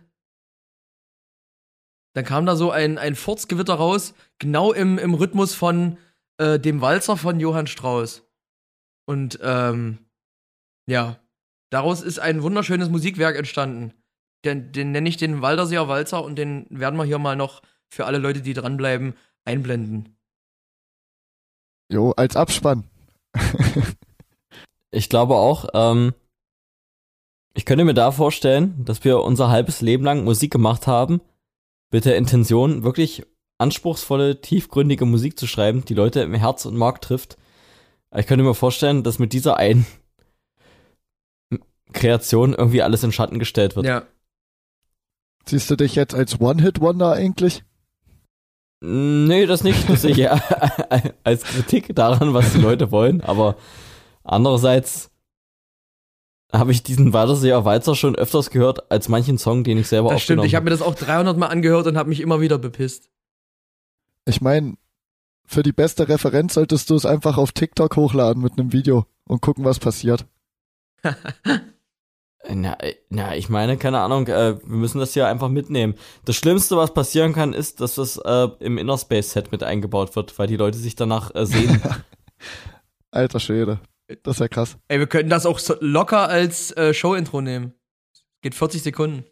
dann kam da so ein, ein Furzgewitter raus, genau im, im Rhythmus von äh, dem Walzer von Johann Strauss. Und ähm, ja, daraus ist ein wunderschönes Musikwerk entstanden. Den, den nenne ich den Walderseer Walzer und den werden wir hier mal noch für alle Leute, die dranbleiben, einblenden. Jo, als Abspann. Ich glaube auch, ähm, ich könnte mir da vorstellen, dass wir unser halbes Leben lang Musik gemacht haben, mit der Intention, wirklich anspruchsvolle, tiefgründige Musik zu schreiben, die Leute im Herz und Mark trifft. Ich könnte mir vorstellen, dass mit dieser einen Kreation irgendwie alles in Schatten gestellt wird. Ja. Siehst du dich jetzt als One-Hit-Wonder eigentlich? Nee, das nicht. Das sehe ich als Kritik daran, was die Leute wollen. Aber andererseits habe ich diesen Walderseer Walzer schon öfters gehört als manchen Song, den ich selber Das stimmt, aufgenommen ich habe mir das auch 300 Mal angehört und habe mich immer wieder bepisst. Ich meine, für die beste Referenz solltest du es einfach auf TikTok hochladen mit einem Video und gucken, was passiert. Na, na, ich meine, keine Ahnung, äh, wir müssen das hier einfach mitnehmen. Das Schlimmste, was passieren kann, ist, dass das äh, im Inner Space Set mit eingebaut wird, weil die Leute sich danach äh, sehen. Alter Schwede. Das ist ja krass. Ey, wir könnten das auch locker als äh, Show-Intro nehmen. Geht 40 Sekunden.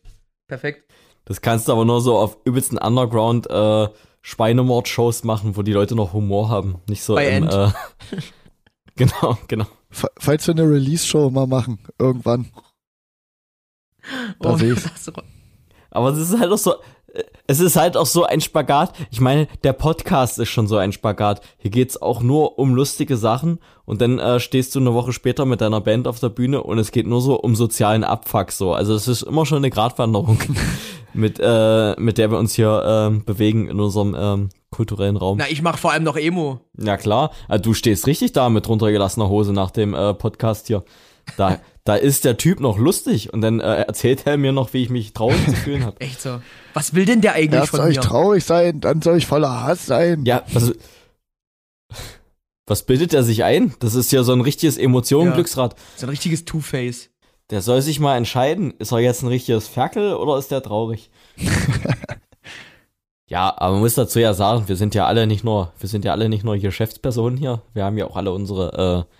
Perfekt. das kannst du aber nur so auf übelsten Underground äh, Schweinemord-Shows machen, wo die Leute noch Humor haben. Nicht so Bei im, End. äh, Genau, genau. Fa- Falls wir eine Release-Show mal machen, irgendwann. Da seh ich's. das- Aber es ist halt auch so, es ist halt auch so ein Spagat. Ich meine, der Podcast ist schon so ein Spagat. Hier geht's auch nur um lustige Sachen und dann äh, stehst du eine Woche später mit deiner Band auf der Bühne und es geht nur so um sozialen Abfuck so. Also es ist immer schon eine Gratwanderung, mit, äh, mit der wir uns hier ähm, bewegen in unserem ähm, kulturellen Raum. Na, ich mach vor allem noch Emo. Ja klar, also du stehst richtig da mit runtergelassener Hose nach dem äh, Podcast hier. Da, da ist der Typ noch lustig und dann äh, erzählt er mir noch, wie ich mich traurig zu fühlen habe. Echt so. Was will denn der eigentlich Erst von soll ich mir? traurig sein, dann soll ich voller Hass sein. Ja, was, Was bildet er sich ein? Das ist ja so ein richtiges Emotionen-Glücksrad. So ein richtiges Two-Face. Der soll sich mal entscheiden, ist er jetzt ein richtiges Ferkel oder ist der traurig? ja, aber man muss dazu ja sagen, wir sind ja alle nicht nur, wir sind ja alle nicht nur Geschäftspersonen hier, wir haben ja auch alle unsere, äh,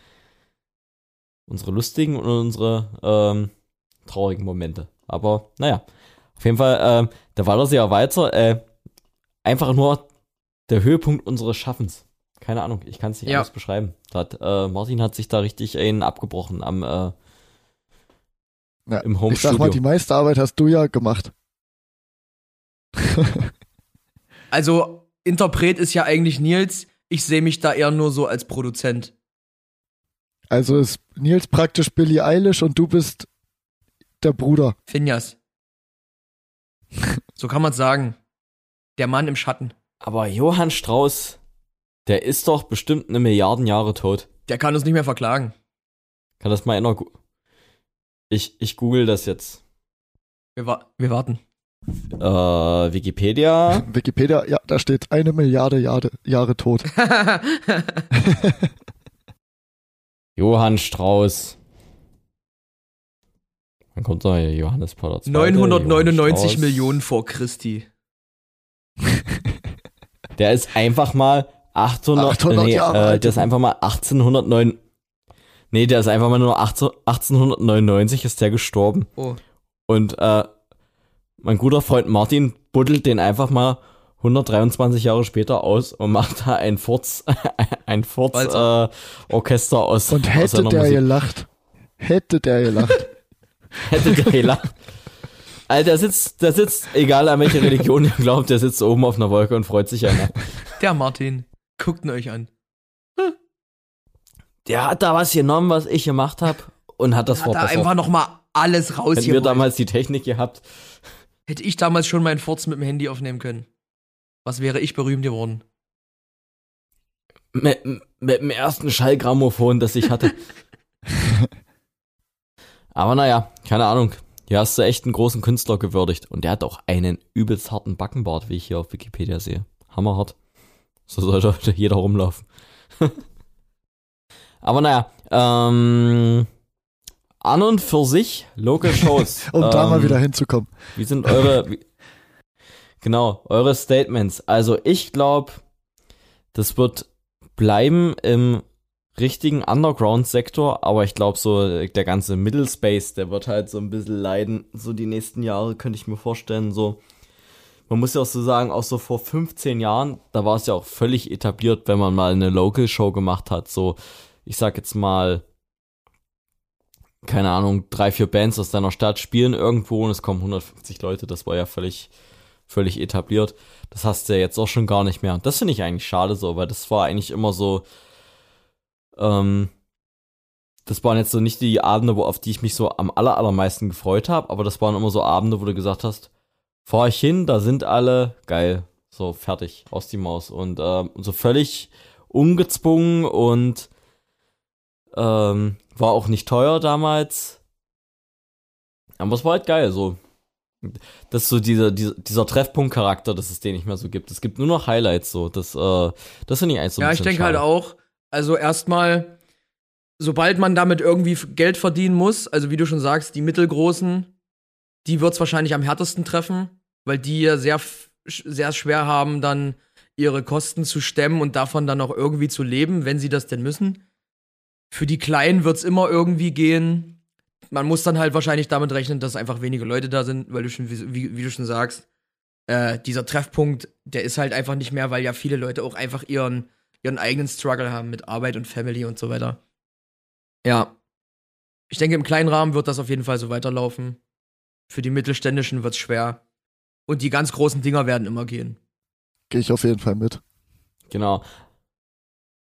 unsere lustigen und unsere ähm, traurigen Momente. Aber naja, auf jeden Fall, äh, da war das ja weiter, äh, einfach nur der Höhepunkt unseres Schaffens. Keine Ahnung, ich kann es nicht Ja. anders beschreiben. Hat, äh, Martin hat sich da richtig einen abgebrochen am äh, Ja, im ich sag mal, die meiste Arbeit hast du ja gemacht. Also, Interpret ist ja eigentlich Nils. Ich sehe mich da eher nur so als Produzent. Also ist Nils praktisch Billie Eilish und du bist der Bruder. Finjas. So kann man's sagen. Der Mann im Schatten. Aber Johann Strauß, der ist doch bestimmt eine Milliarden Jahre tot. Der kann uns nicht mehr verklagen. Kann das mal einer. Ich, ich google das jetzt. Wir, wa wir warten. Äh, Wikipedia. Wikipedia, ja, da steht eine Milliarde Jahre, Jahre tot. Johann Strauß. Wann kommt hier? Johannes Paul II. 999 Johann Strauß. Millionen vor Christi. Der ist einfach mal 800, 800 nee, äh, der ist einfach mal 1809. Nee, der ist einfach mal nur 18, 1899 ist der gestorben. Oh. Und äh, mein guter Freund Martin buddelt den einfach mal 123 Jahre später aus und macht da ein Furz, ein Furz äh. Orchester aus. Und aus hätte seiner der Musik. gelacht, hätte der gelacht. hätte der gelacht. Alter, der sitzt, der sitzt, egal an welche Religion ihr glaubt, der sitzt oben auf einer Wolke und freut sich einer. Der Martin. Guckt ihn euch an. Der hat da was genommen, was ich gemacht habe und hat das Hat da verbessert. einfach nochmal alles Hätten wir damals die Technik gehabt. Hätte ich damals schon meinen Furz mit dem Handy aufnehmen können. Was wäre ich berühmt geworden? Mit, mit dem ersten Schallgrammophon, das ich hatte. Aber naja, keine Ahnung. Hier hast du echt einen großen Künstler gewürdigt. Und der hat auch einen übelst harten Backenbart, wie ich hier auf Wikipedia sehe. Hammerhart. So sollte heute jeder rumlaufen. Aber naja, ähm, an und für sich Local Shows. Um da mal ähm, wieder hinzukommen. Wie sind eure, wie, genau, eure Statements? Also ich glaube, das wird bleiben im richtigen Underground-Sektor, aber ich glaube so, der ganze Middle Space, der wird halt so ein bisschen leiden, so die nächsten Jahre, könnte ich mir vorstellen, so. Man muss ja auch so sagen, auch so vor 15 Jahren, da war es ja auch völlig etabliert, wenn man mal eine Local-Show gemacht hat, so, ich sag jetzt mal, keine Ahnung, drei, vier Bands aus deiner Stadt spielen irgendwo und es kommen 150 Leute, das war ja völlig, völlig etabliert. Das hast du ja jetzt auch schon gar nicht mehr. Das finde ich eigentlich schade so, weil das war eigentlich immer so, ähm, das waren jetzt so nicht die Abende, wo, auf die ich mich so am aller, allermeisten gefreut habe, aber das waren immer so Abende, wo du gesagt hast, fahr ich hin, da sind alle, geil, so fertig, aus die Maus. Und ähm, so völlig ungezwungen und ähm, war auch nicht teuer damals. Aber es war halt geil, so. Das ist so dieser, dieser, dieser Treffpunkt-Charakter, dass es den nicht mehr so gibt. Es gibt nur noch Highlights, so. Das, äh, das finde ich eigentlich so ja, ich denke halt auch. Also erstmal, sobald man damit irgendwie Geld verdienen muss, also wie du schon sagst, die mittelgroßen, die wird's wahrscheinlich am härtesten treffen, weil die ja sehr, sehr schwer haben, dann ihre Kosten zu stemmen und davon dann auch irgendwie zu leben, wenn sie das denn müssen. Für die Kleinen wird's immer irgendwie gehen. Man muss dann halt wahrscheinlich damit rechnen, dass einfach wenige Leute da sind, weil du schon, wie, wie, du schon sagst, äh, dieser Treffpunkt, der ist halt einfach nicht mehr, weil ja viele Leute auch einfach ihren, ihren eigenen Struggle haben mit Arbeit und Family und so weiter. Ja. Ich denke, im kleinen Rahmen wird das auf jeden Fall so weiterlaufen. Für die Mittelständischen wird's schwer. Und die ganz großen Dinger werden immer gehen. Gehe ich auf jeden Fall mit. Genau.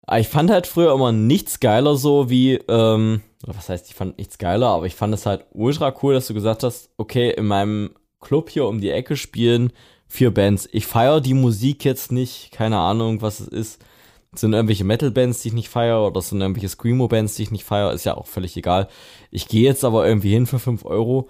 Aber ich fand halt früher immer nichts geiler so wie, ähm, oder was heißt, ich fand nichts geiler, aber ich fand es halt ultra cool, dass du gesagt hast, okay, in meinem Club hier um die Ecke spielen vier Bands. Ich feiere die Musik jetzt nicht, keine Ahnung, was es ist. Sind irgendwelche Metal-Bands, die ich nicht feiere, oder sind irgendwelche Screamo-Bands, die ich nicht feiere, ist ja auch völlig egal. Ich gehe jetzt aber irgendwie hin für fünf Euro.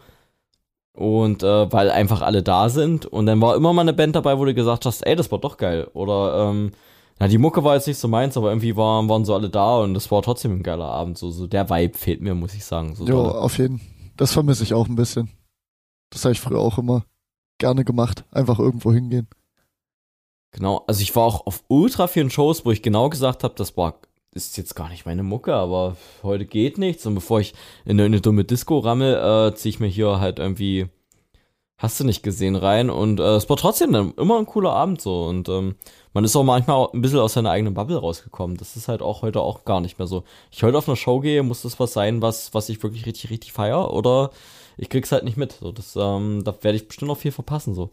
Und äh, weil einfach alle da sind. Und dann war immer mal eine Band dabei, wo du gesagt hast, ey, das war doch geil. Oder ähm, Na, die Mucke war jetzt nicht so meins, aber irgendwie waren, waren so alle da und das war trotzdem ein geiler Abend. So, so der Vibe fehlt mir, muss ich sagen. So Jo, auf jeden Das vermisse ich auch ein bisschen. Das habe ich früher auch immer gerne gemacht. Einfach irgendwo hingehen. Genau, also ich war auch auf ultra vielen Shows, wo ich genau gesagt habe, das war ist jetzt gar nicht meine Mucke, aber heute geht nichts. Und bevor ich in eine dumme Disco rammel, äh, ziehe ich mir hier halt irgendwie, hast du nicht gesehen, rein. Und äh, es war trotzdem dann immer ein cooler Abend so. Und ähm, man ist auch manchmal auch ein bisschen aus seiner eigenen Bubble rausgekommen. Das ist halt auch heute auch gar nicht mehr so. Ich heute auf eine Show gehe, muss das was sein, was, was ich wirklich richtig, richtig feier oder ich krieg's halt nicht mit. So, das, ähm, da werde ich bestimmt noch viel verpassen, so.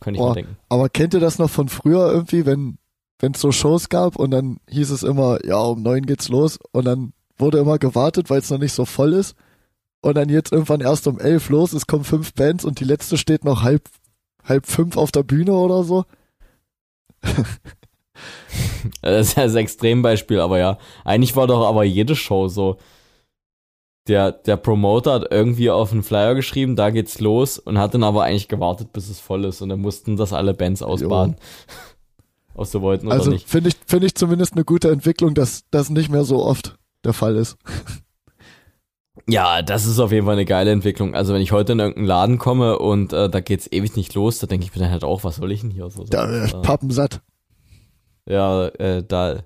Könnte ich Boah. mal denken. Aber kennt ihr das noch von früher irgendwie, wenn wenn es so Shows gab und dann hieß es immer, ja, um neun geht's los und dann wurde immer gewartet, weil es noch nicht so voll ist. Und dann jetzt irgendwann erst um elf los, es kommen fünf Bands und die letzte steht noch halb, halb fünf auf der Bühne oder so. Das ist ja das Extrembeispiel, aber ja. Eigentlich war doch aber jede Show so. Der, der Promoter hat irgendwie auf einen Flyer geschrieben, da geht's los und hat dann aber eigentlich gewartet, bis es voll ist und dann mussten das alle Bands ausbaden. Ob sie wollten oder Also nicht. finde ich, finde ich zumindest eine gute Entwicklung, dass das nicht mehr so oft der Fall ist. Ja, das ist auf jeden Fall eine geile Entwicklung. Also wenn ich heute in irgendeinen Laden komme und äh, da geht's ewig nicht los, da denke ich mir dann halt auch, was soll ich denn hier? So, so, Da, äh, pappensatt. Ja, äh, da,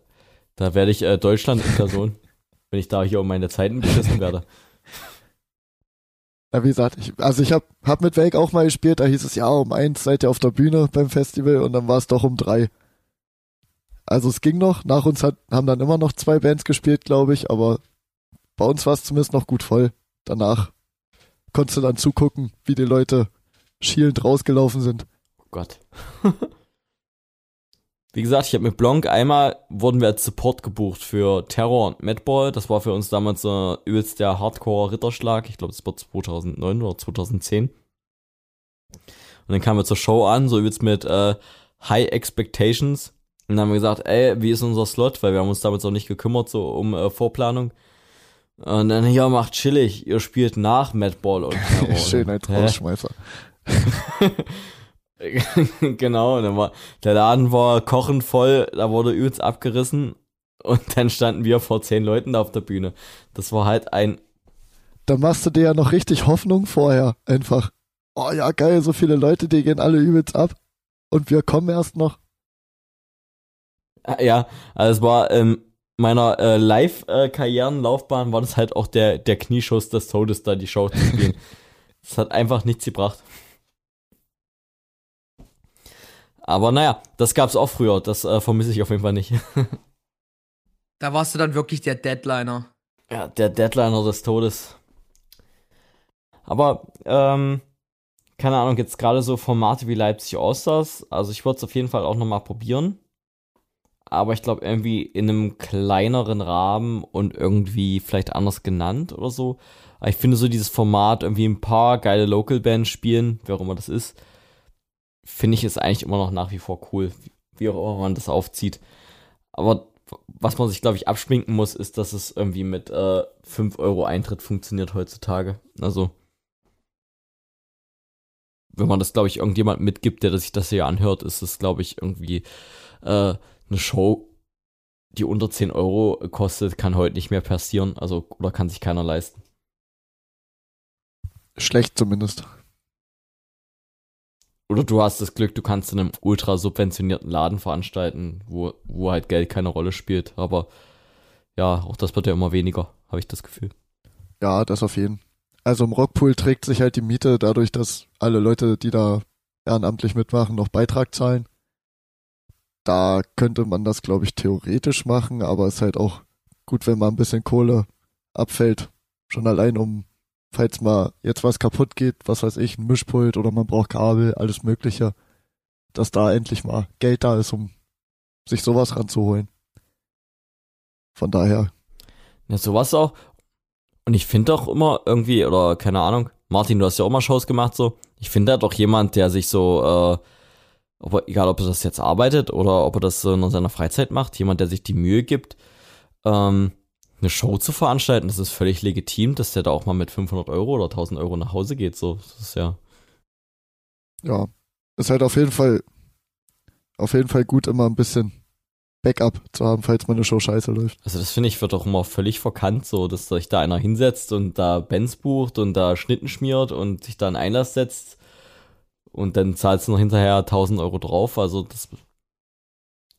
da werde ich äh, Deutschland in Person, wenn ich da hier um meine Zeiten beschissen werde. Ja, wie gesagt, ich, also ich hab, hab mit Wake auch mal gespielt, da hieß es, ja, um eins seid ihr auf der Bühne beim Festival und dann war es doch um drei. Also es ging noch, nach uns hat, haben dann immer noch zwei Bands gespielt, glaube ich, aber bei uns war es zumindest noch gut voll. Danach konntest du dann zugucken, wie die Leute schielend rausgelaufen sind. Oh Gott. Wie gesagt, ich habe mit Blanc einmal wurden wir als Support gebucht für Terror und Madball. Das war für uns damals so übelst der Hardcore-Ritterschlag. Ich glaube, das war 2009 oder 2010. Und dann kamen wir zur Show an, so übelst mit äh, High Expectations. Und dann haben wir gesagt, ey, wie ist unser Slot? Weil wir haben uns damals auch nicht gekümmert, so um äh, Vorplanung. Und dann, ja, macht chillig, ihr spielt nach Madball und Terror. Schönheit? Rausschmeißer. genau, dann war, der Laden war kochend voll, da wurde übelst abgerissen und dann standen wir vor zehn Leuten da auf der Bühne. Das war halt ein, Da machst du dir ja noch richtig Hoffnung vorher, einfach. Oh ja, geil, so viele Leute, die gehen alle übelst ab. Und wir kommen erst noch. ja, also es war in meiner äh, Live-Karrierenlaufbahn war das halt auch der, der Knieschuss des Todes, da die Show zu spielen. Das hat einfach nichts gebracht. Aber naja, das gab's auch früher, das äh, vermisse ich auf jeden Fall nicht. Da warst du dann wirklich der Deadliner. Ja, der Deadliner des Todes. Aber, ähm, keine Ahnung, jetzt gerade so Formate wie Leipzig Allstars, also ich würde es auf jeden Fall auch nochmal probieren. Aber ich glaube irgendwie in einem kleineren Rahmen und irgendwie vielleicht anders genannt oder so. Aber ich finde so dieses Format, irgendwie ein paar geile Local Bands spielen, wer auch immer das ist, finde ich ist eigentlich immer noch nach wie vor cool, wie auch immer man das aufzieht. Aber was man sich, glaube ich, abschminken muss, ist, dass es irgendwie mit äh, 5 Euro Eintritt funktioniert heutzutage. Also, wenn man das, glaube ich, irgendjemand mitgibt, der sich das hier anhört, ist es, glaube ich, irgendwie äh, eine Show, die unter 10 Euro kostet, kann heute nicht mehr passieren. Also, oder kann sich keiner leisten. Schlecht zumindest. Oder du hast das Glück, du kannst in einem ultra subventionierten Laden veranstalten, wo, wo halt Geld keine Rolle spielt. Aber ja, auch das wird ja immer weniger, habe ich das Gefühl. Ja, das auf jeden. Also im Rockpool trägt sich halt die Miete dadurch, dass alle Leute, die da ehrenamtlich mitmachen, noch Beitrag zahlen. Da könnte man das, glaube ich, theoretisch machen, aber ist halt auch gut, wenn mal ein bisschen Kohle abfällt. Schon allein um, falls mal jetzt was kaputt geht, was weiß ich, ein Mischpult oder man braucht Kabel, alles Mögliche, dass da endlich mal Geld da ist, um sich sowas ranzuholen. Von daher, Ja, sowas auch. Und ich finde doch immer irgendwie, oder keine Ahnung, Martin, du hast ja auch mal Shows gemacht, so. Ich finde da doch jemand, der sich so, äh, ob er, egal ob er das jetzt arbeitet oder ob er das in seiner Freizeit macht, jemand, der sich die Mühe gibt, ähm, eine Show zu veranstalten, das ist völlig legitim, dass der da auch mal mit 500 Euro oder 1000 Euro nach Hause geht, so. Das ist ja, ja, ist halt auf jeden Fall, auf jeden Fall gut, immer ein bisschen Backup zu haben, falls mal eine Show scheiße läuft. Also das finde ich wird doch immer völlig verkannt, so dass sich da einer hinsetzt und da Bands bucht und da Schnitten schmiert und sich da einen Einlass setzt und dann zahlst du noch hinterher 1000 Euro drauf. Also das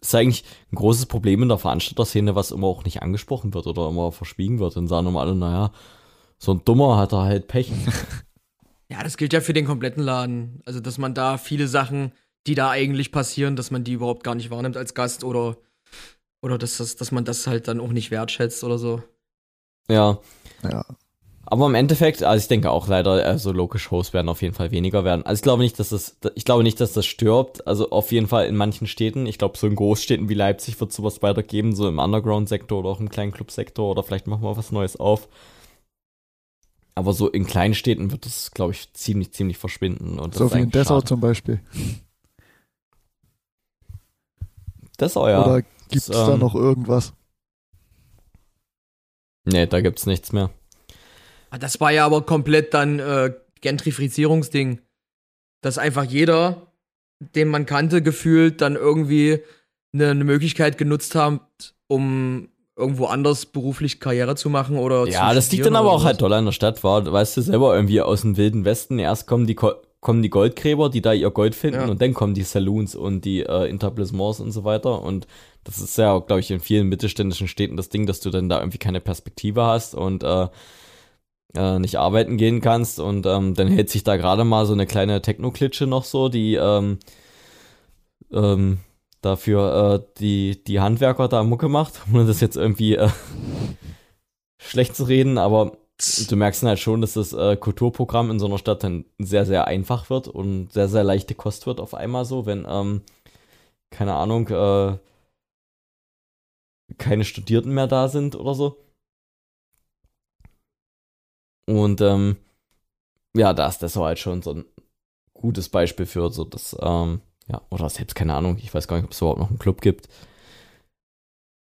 ist eigentlich ein großes Problem in der Veranstalterszene, was immer auch nicht angesprochen wird oder immer verschwiegen wird. Dann sagen immer alle, naja, so ein Dummer hat er halt Pech. Ja, das gilt ja für den kompletten Laden. Also, dass man da viele Sachen, die da eigentlich passieren, dass man die überhaupt gar nicht wahrnimmt als Gast oder, oder dass, das, dass man das halt dann auch nicht wertschätzt oder so. Ja. Ja. Aber im Endeffekt, also ich denke auch leider, also Local Shows werden auf jeden Fall weniger werden. Also ich glaube nicht, dass das, ich glaube nicht, dass das stirbt. Also auf jeden Fall in manchen Städten. Ich glaube, so in Großstädten wie Leipzig wird sowas weitergeben, so im Underground-Sektor oder auch im kleinen Club-Sektor oder vielleicht machen wir was Neues auf. Aber so in kleinen Städten wird das, glaube ich, ziemlich, ziemlich verschwinden. Und So wie in Dessau schade. zum Beispiel. Dessau, ja. Oder gibt's Das, da ähm, noch irgendwas? Nee, da gibt's nichts mehr. Ah, Das war ja aber komplett dann äh, Gentrifizierungsding. Dass einfach jeder, den man kannte, gefühlt dann irgendwie eine, eine Möglichkeit genutzt hat, um irgendwo anders beruflich Karriere zu machen oder Ja, das liegt dann aber auch halt sowas. doll an der Stadt, war, weißt du selber, irgendwie aus dem wilden Westen. Erst kommen die, Ko- kommen die Goldgräber, die da ihr Gold finden Ja. und dann kommen die Saloons und die äh, Etablissements und so weiter. Und das ist ja, glaube ich, in vielen mittelständischen Städten das Ding, dass du dann da irgendwie keine Perspektive hast und äh, äh, nicht arbeiten gehen kannst. Und ähm, dann hält sich da gerade mal so eine kleine Techno-Klitsche noch so, die ähm, ähm, dafür äh, die, die Handwerker da Mucke macht, ohne das jetzt irgendwie äh, schlecht zu reden, aber du merkst dann halt schon, dass das äh, Kulturprogramm in so einer Stadt dann sehr, sehr einfach wird und sehr, sehr leichte Kost wird auf einmal so, wenn, ähm, keine Ahnung, äh, keine Studierten mehr da sind oder so. Und ähm, ja, da ist das halt schon so ein gutes Beispiel für so das, ähm, ja, oder selbst keine Ahnung, ich weiß gar nicht, ob es überhaupt noch einen Club gibt.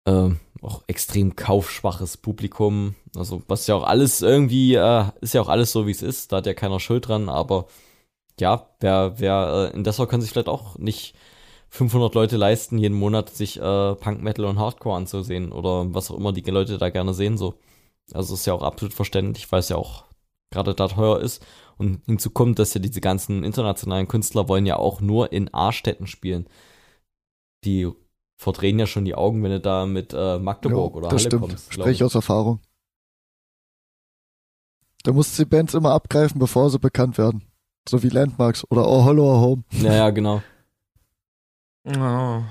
Ähm, auch extrem kaufschwaches Publikum. Also, was ja auch alles irgendwie, äh, ist ja auch alles so, wie es ist. Da hat ja keiner Schuld dran, aber ja, wer, wer, äh, in Dessau können sich vielleicht auch nicht 500 Leute leisten, jeden Monat sich äh, Punk, Metal und Hardcore anzusehen oder was auch immer die Leute da gerne sehen, so. Also, ist ja auch absolut verständlich, weil es ja auch gerade da teuer ist. Und hinzu kommt, dass ja diese ganzen internationalen Künstler wollen ja auch nur in A-Städten spielen. Die verdrehen ja schon die Augen, wenn du da mit äh, Magdeburg Ja, oder das Halle stimmt. kommst. glaub Spreche ich. aus Erfahrung. Da musst du die Bands immer abgreifen, bevor sie bekannt werden. So wie Landmarks oder Oh Hollow or Home. Ja, ja, genau. Oh.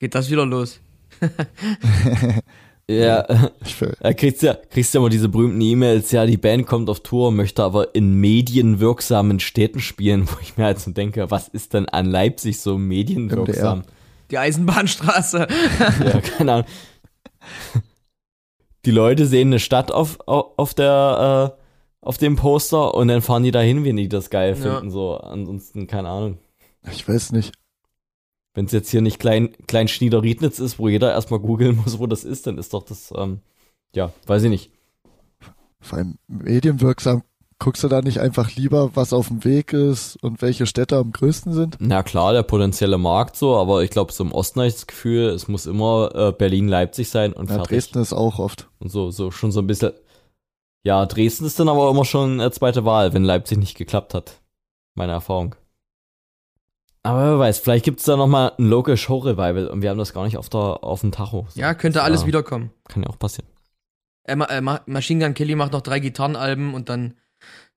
Geht das wieder los? Ja, ich will, äh, kriegst ja, kriegst ja immer diese berühmten E-Mails, ja, die Band kommt auf Tour, möchte aber in medienwirksamen Städten spielen, wo ich mir halt so denke, was ist denn an Leipzig so medienwirksam? Die Eisenbahnstraße. ja, keine Ahnung. Die Leute sehen eine Stadt auf, auf, auf der, äh, auf dem Poster und dann fahren die dahin, wenn die das geil Ja. finden, so. Ansonsten, keine Ahnung. ich weiß nicht. Wenn es jetzt hier nicht klein, klein Schniederriednitz ist, wo jeder erstmal googeln muss, wo das ist, dann ist doch das, ähm, ja, weiß ich nicht. Vor allem medienwirksam. Guckst du da nicht einfach lieber, was auf dem Weg ist und welche Städte am größten sind? Na klar, der potenzielle Markt so, aber ich glaube, so im Osten habe ich das Gefühl, es muss immer äh, Berlin-Leipzig sein und fertig. Dresden ist auch oft. Und so, so schon so ein bisschen. Ja, Dresden ist dann aber immer schon äh, zweite Wahl, wenn Leipzig nicht geklappt hat. Meine Erfahrung. Aber wer weiß, vielleicht gibt es da nochmal ein Local Show Revival und wir haben das gar nicht auf, der, auf dem Tacho. So, Ja, könnte alles äh, wiederkommen. Kann ja auch passieren. Äh, äh, Ma- Machine Gun Kelly macht noch drei Gitarrenalben und dann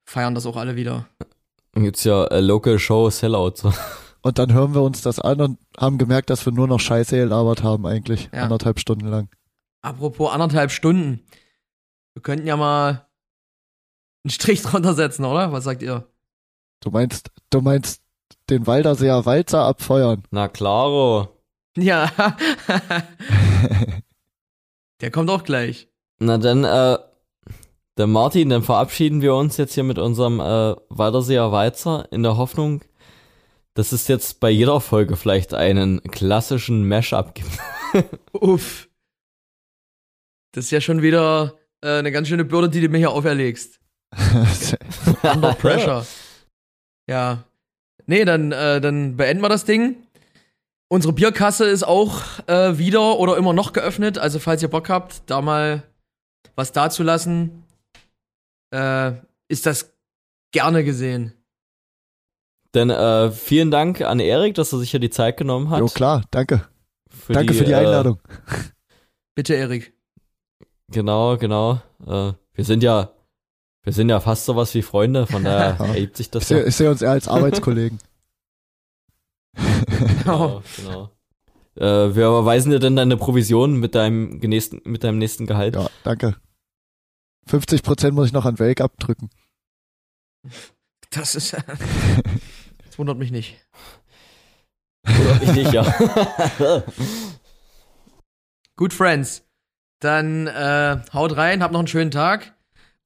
feiern das auch alle wieder. Dann gibt's ja äh, Local Show Sellout. So. Und dann hören wir uns das an und haben gemerkt, dass wir nur noch Scheiße gelabert haben eigentlich. Ja. Anderthalb Stunden lang. Apropos anderthalb Stunden. Wir könnten ja mal einen Strich drunter setzen, oder? Was sagt ihr? Du meinst, du meinst den Walderseer Walzer abfeuern. Na klaro. Ja. Der kommt auch gleich. Na dann, äh, der Martin, dann verabschieden wir uns jetzt hier mit unserem äh, Walderseer Weizer in der Hoffnung, dass es jetzt bei jeder Folge vielleicht einen klassischen Mashup gibt. Uff. Das ist ja schon wieder äh, eine ganz schöne Bürde, die du mir hier auferlegst. Under pressure. Ja. Nee, dann, äh, dann beenden wir das Ding. Unsere Bierkasse ist auch äh, wieder oder immer noch geöffnet. Also falls ihr Bock habt, da mal was dazulassen, äh, ist das gerne gesehen. Denn äh, vielen Dank an Erik, dass er sich hier die Zeit genommen hat. Jo, klar, danke. Für danke für die äh, Einladung. Bitte, Erik. Genau, genau. Äh, wir sind ja, wir sind ja fast sowas wie Freunde, von daher Ja. ergibt sich Ich das sehe ja. ich seh uns eher als Arbeitskollegen. Genau, genau. Äh, wir überweisen dir dann deine Provision mit deinem nächsten, mit deinem nächsten Gehalt. Ja, danke. 50 Prozent muss ich noch an Wake abdrücken. Das ist. das wundert mich nicht. Oder ich nicht, ja. Gut, Friends. Dann äh, haut rein, habt noch einen schönen Tag.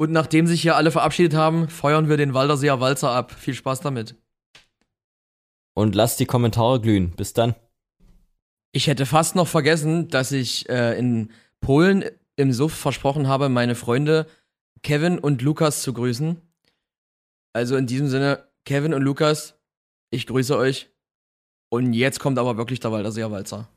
Und nachdem sich hier alle verabschiedet haben, feuern wir den Walderseer Walzer ab. Viel Spaß damit. Und lasst die Kommentare glühen. Bis dann. Ich hätte fast noch vergessen, dass ich äh, in Polen im Suff versprochen habe, meine Freunde Kevin und Lukas zu grüßen. Also in diesem Sinne, Kevin und Lukas, ich grüße euch. Und jetzt kommt aber wirklich der Walderseer Walzer.